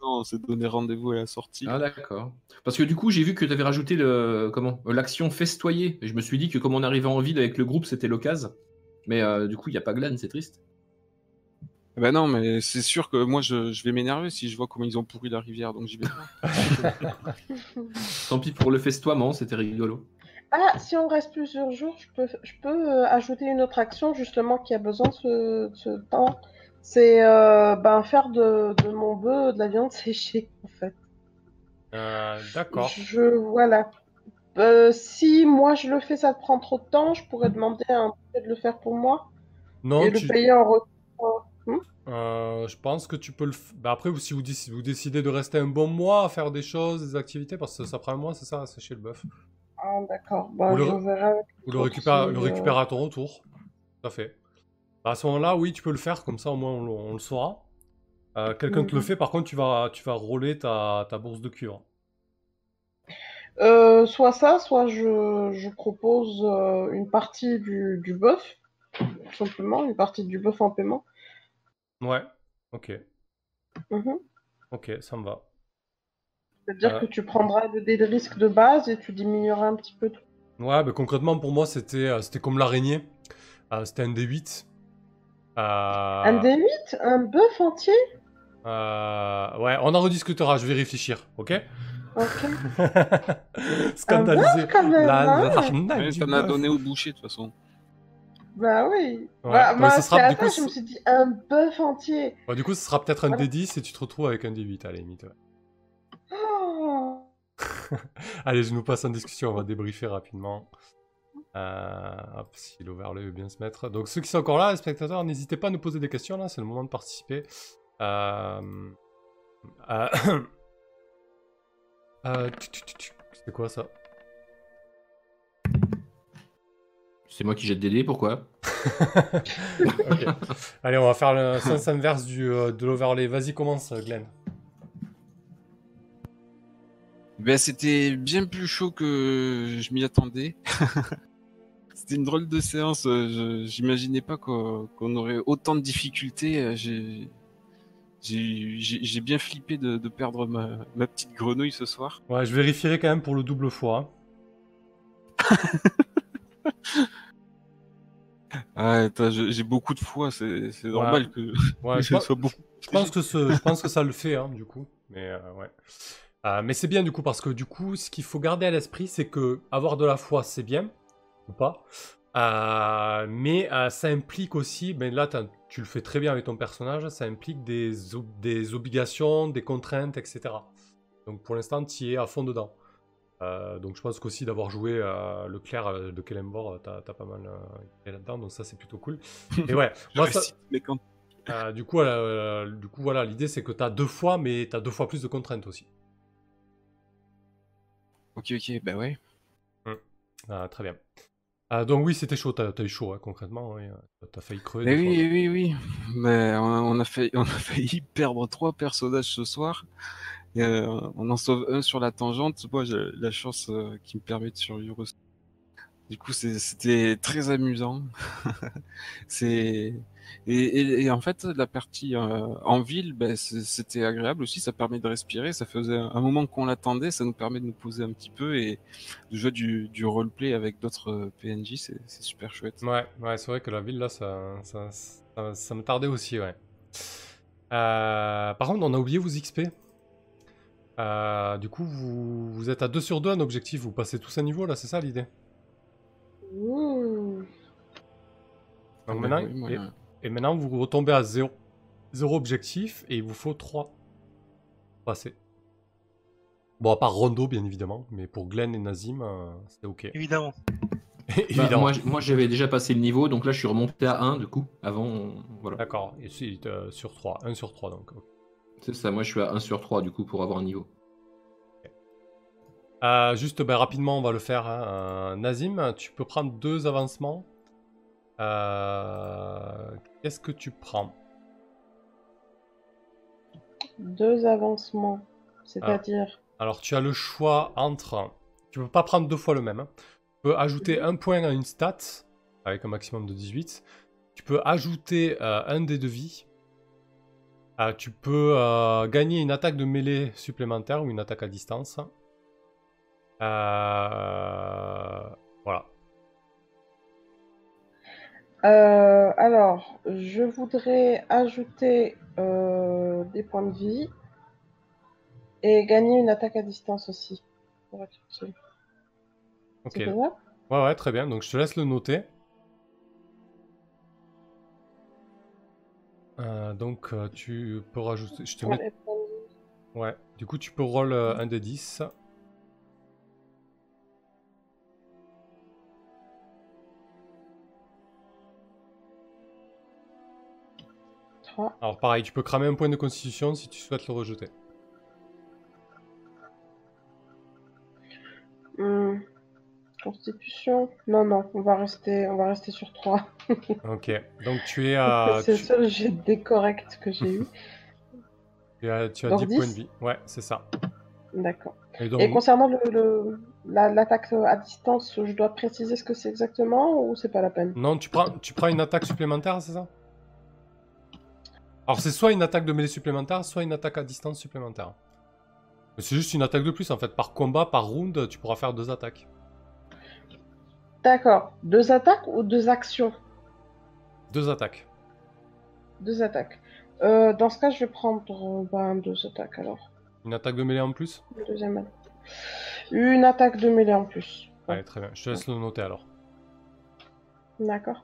Non, on s'est donné rendez-vous à la sortie. Ah d'accord. Parce que du coup, j'ai vu que tu avais rajouté le comment euh, l'action festoyer. Et je me suis dit que comme on arrivait en ville avec le groupe, c'était l'occasion. Mais euh, du coup, il n'y a pas Glenn, c'est triste. Bah non, mais c'est sûr que moi je, je vais m'énerver si je vois comment ils ont pourri la rivière, donc j'y vais pas. Tant pis pour le festoiement, c'était rigolo. Ah, si on reste plusieurs jours, je peux, je peux euh, ajouter une autre action justement qui a besoin de ce, de ce temps. C'est euh, ben, faire de, de mon bœuf de la viande séchée, en fait. Euh, D'accord. Je, voilà. Euh, si moi je le fais, ça te prend trop de temps, je pourrais demander à un bœuf de le faire pour moi Non, et tu- le payer en retour. Euh, je pense que tu peux le. f- Bah, après, si vous, déc- vous décidez de rester un bon mois à faire des choses, des activités, parce que ça prend un mois, c'est ça, c'est chez le bœuf. Ah, d'accord. Ben, Ou le- Ou le le récupérer à ton retour. Tout à fait. Bah, à ce moment-là, oui, tu peux le faire, comme ça au moins on, le- on le saura. Euh, Quelqu'un te le Mhm. fait, par contre, tu vas, tu vas rouler ta, ta bourse de cuivre. Euh, soit ça, soit je, je propose une partie du, du bœuf, tout simplement, une partie du bœuf en paiement. Ouais, ok, Mhm. ok, ça me va. C'est-à-dire Euh. que tu prendras le dé de risque de base et tu diminueras un petit peu tout. Ouais, mais concrètement, pour moi, c'était euh, c'était comme l'araignée. Euh, c'était un D8. Euh, Un D8 Un bœuf entier? Euh, ouais, on en rediscutera, je vais réfléchir, ok? Ok. Scandalisé. quand même, La hein? as bœuf. donné au boucher de toute façon. Bah oui. Ouais, Bah, donc moi, ça sera- à du coup, ça, je me suis dit un bœuf entier. Bon, du coup, ce sera peut-être un Voilà. D10 et tu te retrouves avec un D8 à la limite. ouais. Oh. Allez, je nous passe en discussion, on va débriefer rapidement. Euh, hop, si l'overlay veut bien se mettre. Donc, ceux qui sont encore là, les spectateurs, n'hésitez pas à nous poser des questions, là, c'est le moment de participer. Euh, euh, euh, tu- C'est quoi ça? C'est moi qui jette des dés, pourquoi. Allez, on va faire le sens inverse du, euh, de l'overlay. Vas-y, commence, Glenn. Ben, c'était bien plus chaud que je m'y attendais. C'était une drôle de séance. euh, J'imaginais pas qu'on aurait autant de difficultés. euh, J'ai bien flippé de, de perdre ma, ma petite grenouille ce soir. Ouais, je vérifierai quand même pour le double fois. Ah, j'ai beaucoup de foi. C'est normal que, Ouais, je, pense, soit beaucoup. je pense que ce- je pense que ça le fait, hein, du coup. Mais euh, ouais. Euh, mais c'est bien du coup parce que du coup, ce qu'il faut garder à l'esprit, c'est que avoir de la foi, c'est bien ou pas. Euh, mais ça implique aussi, ben là tu le fais très bien avec ton personnage, ça implique des, des obligations, des contraintes, etc. Donc pour l'instant, tu es à fond dedans. Euh, donc je pense qu'aussi d'avoir joué euh, le clair euh, de Kellenborg, t'as as pas mal euh, là-dedans, donc ça c'est plutôt cool. Et ouais, moi ça, euh, du, coup, euh, du coup, voilà, l'idée c'est que tu as deux fois, mais tu as deux fois plus de contraintes aussi. Ok, ok, bah ouais. Ah, très bien. Ah, donc oui, c'était chaud, t'as as eu chaud, hein, concrètement. T'as failli crever. Mais fois. oui, oui, oui. Mais on a, on a fait, on a failli perdre trois personnages ce soir. Euh, on en sauve un sur la tangente. Moi, j'ai la chance euh, qui me permet de survivre. aussi. Du coup, c'était très amusant. et, en fait, la partie euh, en ville, ben, c'était agréable aussi. Ça permet de respirer. Ça faisait un moment qu'on l'attendait. Ça nous permet de nous poser un petit peu et de jouer du, roleplay avec d'autres PNJ. C'est super chouette. Ouais, c'est vrai que la ville, là, ça, me tardait aussi, ouais. Par contre, on a oublié vos XP. Euh, du coup, vous, vous êtes à 2 sur 2 un objectif, vous passez tous un niveau, là, c'est ça l'idée? Ouh. Donc maintenant, oui, et, et maintenant, vous retombez à 0. 0 objectif, et il vous faut 3 passer. Bon, à part Rondo, bien évidemment, mais pour Glenn et Nazim, euh, c'est ok. Évidemment. Bah, évidemment. moi, j- moi j'avais déjà passé le niveau, donc là je suis remonté à 1 du coup. Avant, voilà. D'accord, et c'est euh, sur 3, 1 sur 3 donc. ok. C'est ça, moi je suis à 1 sur 3 du coup pour avoir un niveau. Euh, juste ben, rapidement, on va le faire. hein. Euh, Nazim, tu peux prendre deux avancements. Euh, Qu'est-ce que tu prends? Deux avancements. C'est-à-dire. Alors, tu as le choix entre. Tu peux pas prendre deux fois le même. hein. Tu peux ajouter un point à une stat avec un maximum de 18. Tu peux ajouter euh, un dé de vie. Euh, tu peux euh, gagner une attaque de mêlée supplémentaire ou une attaque à distance. Euh, Voilà. Alors, je voudrais ajouter des points de vie et gagner une attaque à distance aussi. pour être utile. Ok. Ouais, ouais, très bien. Donc, je te laisse le noter. Euh, donc, euh, tu peux rajouter. Je te mets... Ouais. Du coup, tu peux roll euh, un des 10. Trois. Alors, pareil, tu peux cramer un point de constitution si tu souhaites le rejeter. Constitution. Non, non, on va rester, on va rester sur 3. Ok. Donc, tu es à. C'est le tu, seul jet de correct que j'ai eu. tu as, tu as Donc 10 points de 10? vie. Ouais, c'est ça. D'accord. Et donc, Et concernant le, le- la- l'attaque à distance, je dois préciser ce que c'est exactement ou c'est pas la peine? Non, tu prends, tu prends une attaque supplémentaire, c'est ça? Alors, c'est soit une attaque de mêlée supplémentaire, soit une attaque à distance supplémentaire. C'est juste une attaque de plus en fait. Par combat, par round, tu pourras faire deux attaques. D'accord. Deux attaques ou deux actions Deux attaques. Deux attaques. Euh, dans ce cas, je vais prendre ben, deux attaques alors. Une attaque de mêlée en plus Le deuxième attaque. Une attaque de mêlée en plus. Allez, très bien. Je te laisse le noter alors. D'accord.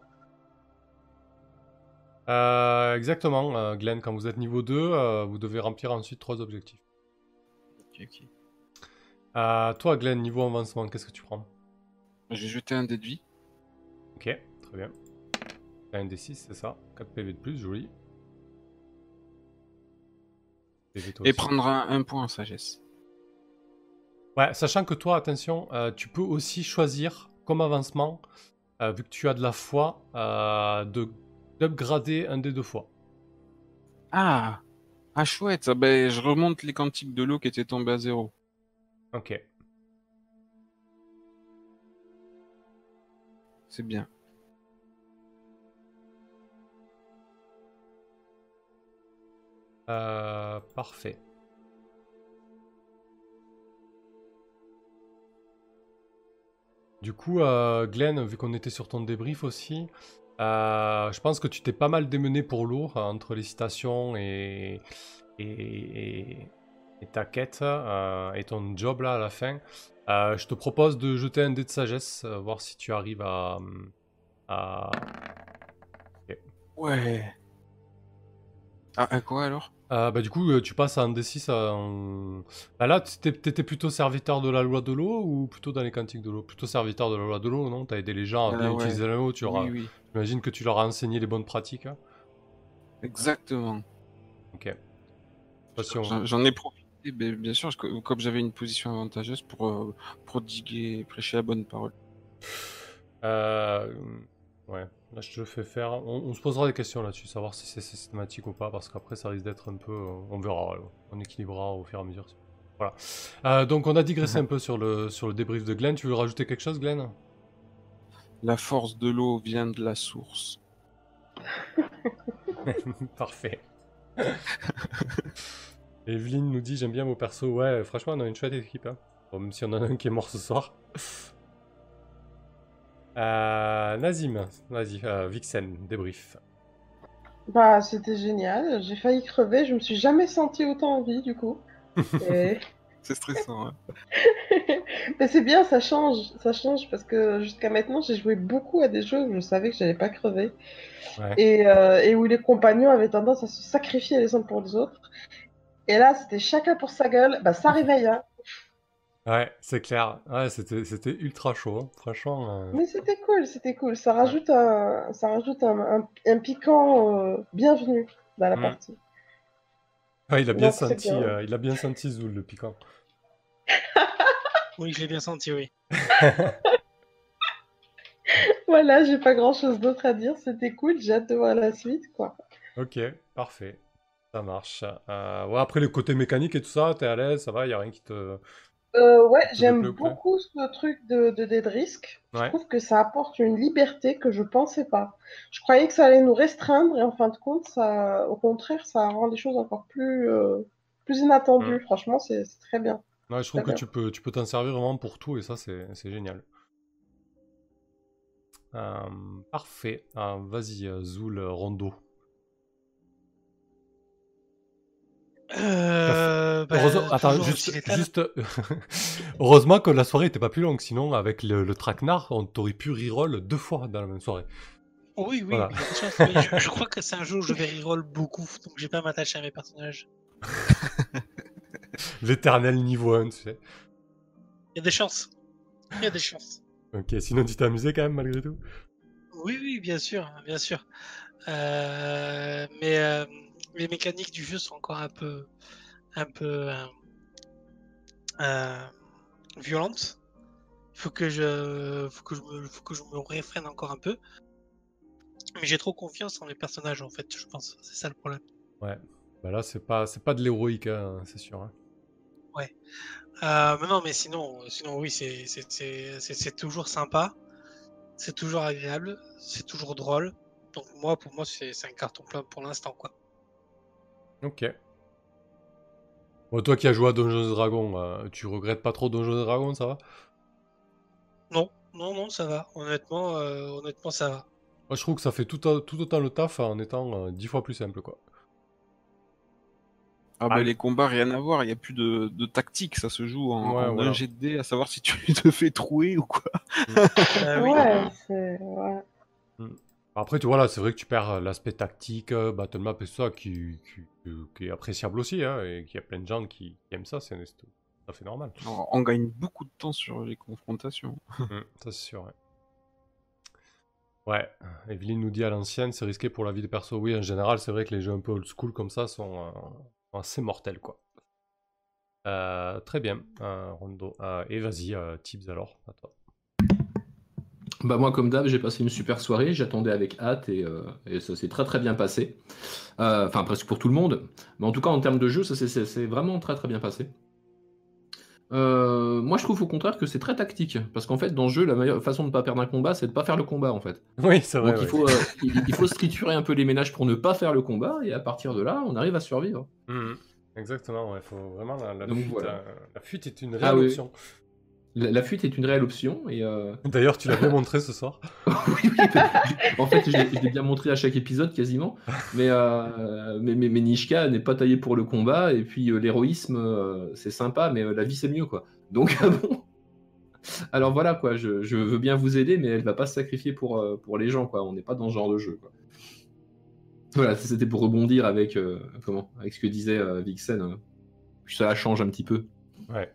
Euh, exactement, euh, Glenn, quand vous êtes niveau 2, euh, vous devez remplir ensuite trois objectifs. Ok, ok. Euh, toi, Glenn, niveau avancement, qu'est-ce que tu prends? Je vais jeter un dé de vie. Ok, très bien. Un D6, c'est ça 4 PV de plus, joli. Et aussi. prendre un, un point en sagesse. Ouais, sachant que toi, attention, euh, tu peux aussi choisir comme avancement, euh, vu que tu as de la foi, euh, de d'upgrader un des deux fois. Ah Ah chouette, ah ben, je remonte les quantiques de l'eau qui étaient tombés à zéro. Ok. C'est bien. Euh, parfait. Du coup, euh, Glenn, vu qu'on était sur ton débrief aussi, euh, je pense que tu t'es pas mal démené pour l'eau euh, entre les citations et, et- et ta quête euh, et ton job là à la fin. Euh, je te propose de jeter un dé de sagesse, euh, voir si tu arrives à, à... Ouais. Ah, à quoi alors? Euh, bah, du coup, tu passes à un D6. En... Bah, là, t'étais plutôt serviteur de la loi de l'eau ou plutôt dans les cantiques de l'eau? Plutôt serviteur de la loi de l'eau, non? T'as aidé les gens à bien ouais. utiliser l'eau. Tu leur as- Oui, oui. J'imagine que tu leur as enseigné les bonnes pratiques. hein? Exactement. ok. J'en ai profité, ben, bien sûr, je- comme j'avais une position avantageuse pour euh, prodiguer et prêcher la bonne parole. Euh, Ouais, là je te le fais faire. On, on se posera des questions là-dessus, savoir si c'est systématique ou pas, parce qu'après ça risque d'être un peu. On verra, on équilibrera au fur et à mesure. Voilà. Euh, donc on a digressé un peu sur le, sur le débrief de Glenn. Tu veux rajouter quelque chose, Glenn? La force de l'eau vient de la source. Parfait. Evelyne nous dit j'aime bien vos persos. Ouais, franchement, on a une chouette équipe. Hein. Bon, même si on en a un qui est mort ce soir. Euh, Nazim, vas-y, euh, Vixen, débrief. Bah, c'était génial. J'ai failli crever. Je me suis jamais sentie autant en vie, du coup. Et- C'est stressant. hein. Mais c'est bien, ça change. Ça change parce que jusqu'à maintenant, j'ai joué beaucoup à des jeux où je savais que j'allais pas crever. Ouais. Et, euh, et où les compagnons avaient tendance à se sacrifier les uns pour les autres. Et là, c'était chacun pour sa gueule. Bah, ça réveille, hein. Ouais, c'est clair. Ouais, c'était, c'était ultra chaud, hein. franchement. euh, Mais c'était cool, c'était cool. Ça rajoute un, ça rajoute un, un- un piquant euh, bienvenu dans la Mm. partie. ouais, il a bien Donc, senti, bien. euh, il a bien senti Zoul, le piquant. Oui, je l'ai bien senti, oui. Voilà, j'ai pas grand chose d'autre à dire. C'était cool. J'ai hâte de voir la suite, quoi. Ok, parfait. Ça marche. Euh, ouais, après, le côté mécanique et tout ça, t'es à l'aise, ça va, y a rien qui te. Euh, ouais, j'aime beaucoup ce truc de, de Dead Risk. Je trouve que ça apporte une liberté que je pensais pas. Je croyais que ça allait nous restreindre et en fin de compte, ça, au contraire, ça rend les choses encore plus, euh, plus inattendues. Mm. Franchement, c'est très bien. Ouais, je trouve que tu peux, tu peux t'en servir vraiment pour tout et ça, c'est, génial. Euh, parfait. Ah, vas-y, Zoul, Rondo. Euh, bah, Heureusement, attends, juste, heureusement que la soirée était pas plus longue, sinon avec le, le traquenard, on t'aurait pu reroll deux fois dans la même soirée. Oui, oui, Voilà. mais mais je, je crois que c'est un jeu où je vais reroll beaucoup, donc j'ai pas m'attacher à mes personnages. L'éternel niveau 1, tu sais. Il y a des chances. Il y a des chances. Ok, sinon tu t'es amusé quand même malgré tout? Oui, oui, bien sûr, bien sûr. Euh, mais euh, les mécaniques du jeu sont encore un peu, un peu euh, euh, violentes. Il faut que je, faut que je me, faut que je me réfrène encore un peu. Mais j'ai trop confiance en les personnages en fait, je pense. C'est ça le problème. Ouais. Bah là, c'est pas, c'est pas de l'héroïque, hein, c'est sûr. hein. Euh, mais non, mais sinon, sinon oui, c'est c'est- c'est- c'est- c'est toujours sympa, c'est toujours agréable, c'est toujours drôle. Donc moi, pour moi, c'est c'est un carton plein pour l'instant, quoi. Ok. Bon, toi qui as joué à Donjons et Dragons, euh, tu regrettes pas trop Donjons et Dragons, ça va? Non, non, non, ça va. Honnêtement, euh, honnêtement, ça va. Moi, je trouve que ça fait tout, au- tout autant le taf en étant euh, dix fois plus simple, quoi. Ah Ah. bah les combats, rien à voir, il n'y a plus de, de tactique, ça se joue en, Ouais, en voilà. un jet de dés, à savoir si tu te fais trouer ou quoi. Euh, oui. Ouais, c'est. Ouais. Après, tu vois, là, c'est vrai que tu perds l'aspect tactique, euh, battle map et ça, qui, qui- qui est appréciable aussi, hein, et qu'il y a plein de gens qui, qui aiment ça, c'est tout à fait normal. Alors, on gagne beaucoup de temps sur les confrontations. Mm, ça, c'est sûr, ouais. Ouais, Evelyne nous dit à l'ancienne, c'est risqué pour la vie des persos. Oui, en général, c'est vrai que les jeux un peu old school comme ça sont, euh, assez mortels, quoi. Euh, très bien, euh, Rondo. Euh, et vas-y, euh, Tibbs alors, à toi. Bah moi comme d'hab j'ai passé une super soirée, j'attendais avec hâte et, euh, et ça s'est très très bien passé. Euh, Enfin presque pour tout le monde, mais en tout cas en termes de jeu ça s'est- vraiment très très bien passé. Euh, moi je trouve au contraire que c'est très tactique, parce qu'en fait dans le jeu la meilleure façon de ne pas perdre un combat c'est de pas faire le combat en fait. Oui, c'est vrai. Donc il faut, il, il faut se triturer un peu les ménages pour ne pas faire le combat et à partir de là on arrive à survivre. Mhm. Exactement, ouais, faut vraiment la, la Donc, fuite, voilà. la fuite est une réelle Ah oui. option. La, la fuite est une réelle option et euh, D'ailleurs, tu l'as bien montré ce soir. oui, oui, en fait, je l'ai bien montré à chaque épisode quasiment, mais, euh, mais, mais, mais Nishka n'est pas taillé pour le combat, et puis euh, l'héroïsme, c'est sympa, mais la vie c'est mieux, quoi. Donc, ah bon? Alors voilà, quoi, je, je veux bien vous aider, mais elle va pas se sacrifier pour, pour les gens, quoi. On n'est pas dans ce genre de jeu, quoi. Voilà, c'était pour rebondir avec, comment, avec ce que disait Vixen. euh, ça change un petit peu. Ouais.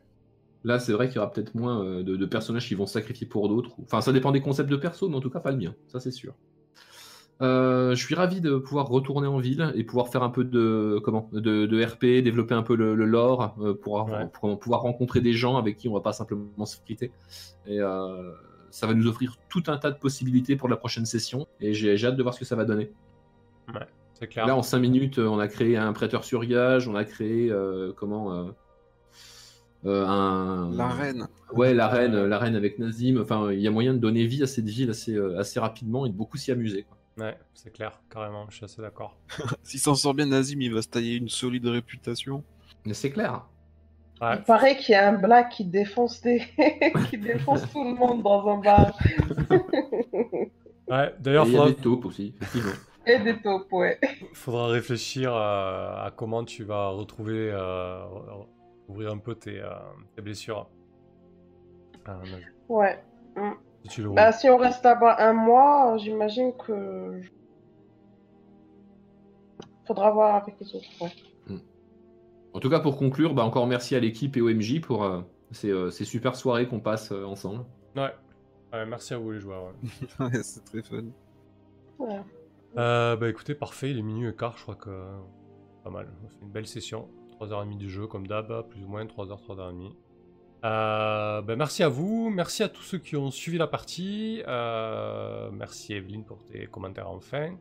Là, c'est vrai qu'il y aura peut-être moins euh, de, de personnages qui vont se sacrifier pour d'autres. Enfin, ça dépend des concepts de perso, mais en tout cas, pas le mien. Ça, c'est sûr. Euh, je suis ravi de pouvoir retourner en ville et pouvoir faire un peu de comment de, de RP, développer un peu le, le lore euh, pour, Ouais. pour pouvoir rencontrer des gens avec qui on va pas simplement se friter. Et euh, ça va nous offrir tout un tas de possibilités pour la prochaine session. Et j'ai hâte de voir ce que ça va donner. C'est clair. Là, en 5 minutes, on a créé un prêteur sur gage, on a créé comment euh, un La reine. Ouais, la reine, la reine avec Nazim. Enfin, il y a moyen de donner vie à cette ville assez, euh, assez rapidement et de beaucoup s'y amuser. quoi. Ouais, c'est clair, carrément, je suis assez d'accord. S'il s'en sort bien, Nazim, il va se tailler une solide réputation. Mais c'est clair. Ouais, Il paraît qu'il y a un black qui défonce des... qui défonce tout le monde dans un bar. ouais d'ailleurs, il y a faudra, des taupes aussi, effectivement. Et des taupes, ouais. faudra réfléchir à comment tu vas retrouver, euh, ouvrir un peu tes, euh, tes blessures. Euh, Ouais. si tu le Bah, si on reste là-bas un mois, j'imagine que. Faudra voir avec les autres. Ouais. En tout cas, pour conclure, bah, encore merci à l'équipe et OMJ pour euh, ces, euh, ces super soirées qu'on passe euh, ensemble. Ouais. Ouais, merci à vous les joueurs. ouais. C'est très fun. Ouais. Euh, bah écoutez, parfait, il est minuit et quart, je crois que pas mal. On fait une belle session. 3h30 du jeu, comme d'hab, plus ou moins 3h, 3h30. Euh, bah, merci à vous, merci à tous ceux qui ont suivi la partie. Euh, merci Evelyne pour tes commentaires enfin.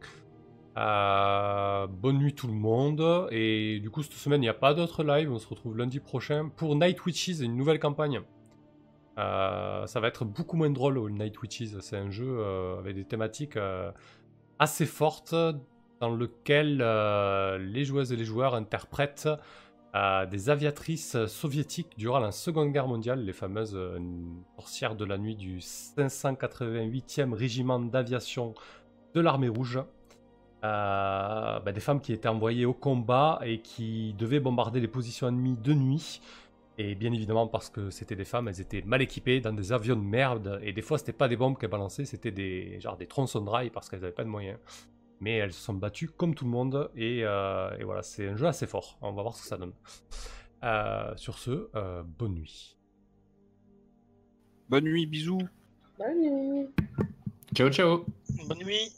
Euh, bonne nuit tout le monde. Et du coup, cette semaine, il n'y a pas d'autres live. On se retrouve lundi prochain pour Night Witches, une nouvelle campagne. Euh, ça va être beaucoup moins drôle, le Night Witches. C'est un jeu euh, avec des thématiques assez fortes dans lequel les joueuses et les joueurs interprètent euh, des aviatrices soviétiques durant la Seconde Guerre mondiale, les fameuses euh, sorcières de la nuit du 588e régiment d'aviation de l'armée rouge. Euh, bah, des femmes qui étaient envoyées au combat et qui devaient bombarder les positions ennemies de nuit. Et bien évidemment, parce que c'était des femmes, elles étaient mal équipées dans des avions de merde. Et des fois, c'était pas des bombes qu'elles balançaient, c'était des, genre des tronçons de rail parce qu'elles n'avaient pas de moyens. Mais elles se sont battues comme tout le monde. Et, euh, et voilà, c'est un jeu assez fort. On va voir ce que ça donne. Euh, sur ce, euh, bonne nuit. Bonne nuit, bisous. Bonne nuit. Ciao, ciao Bonne nuit.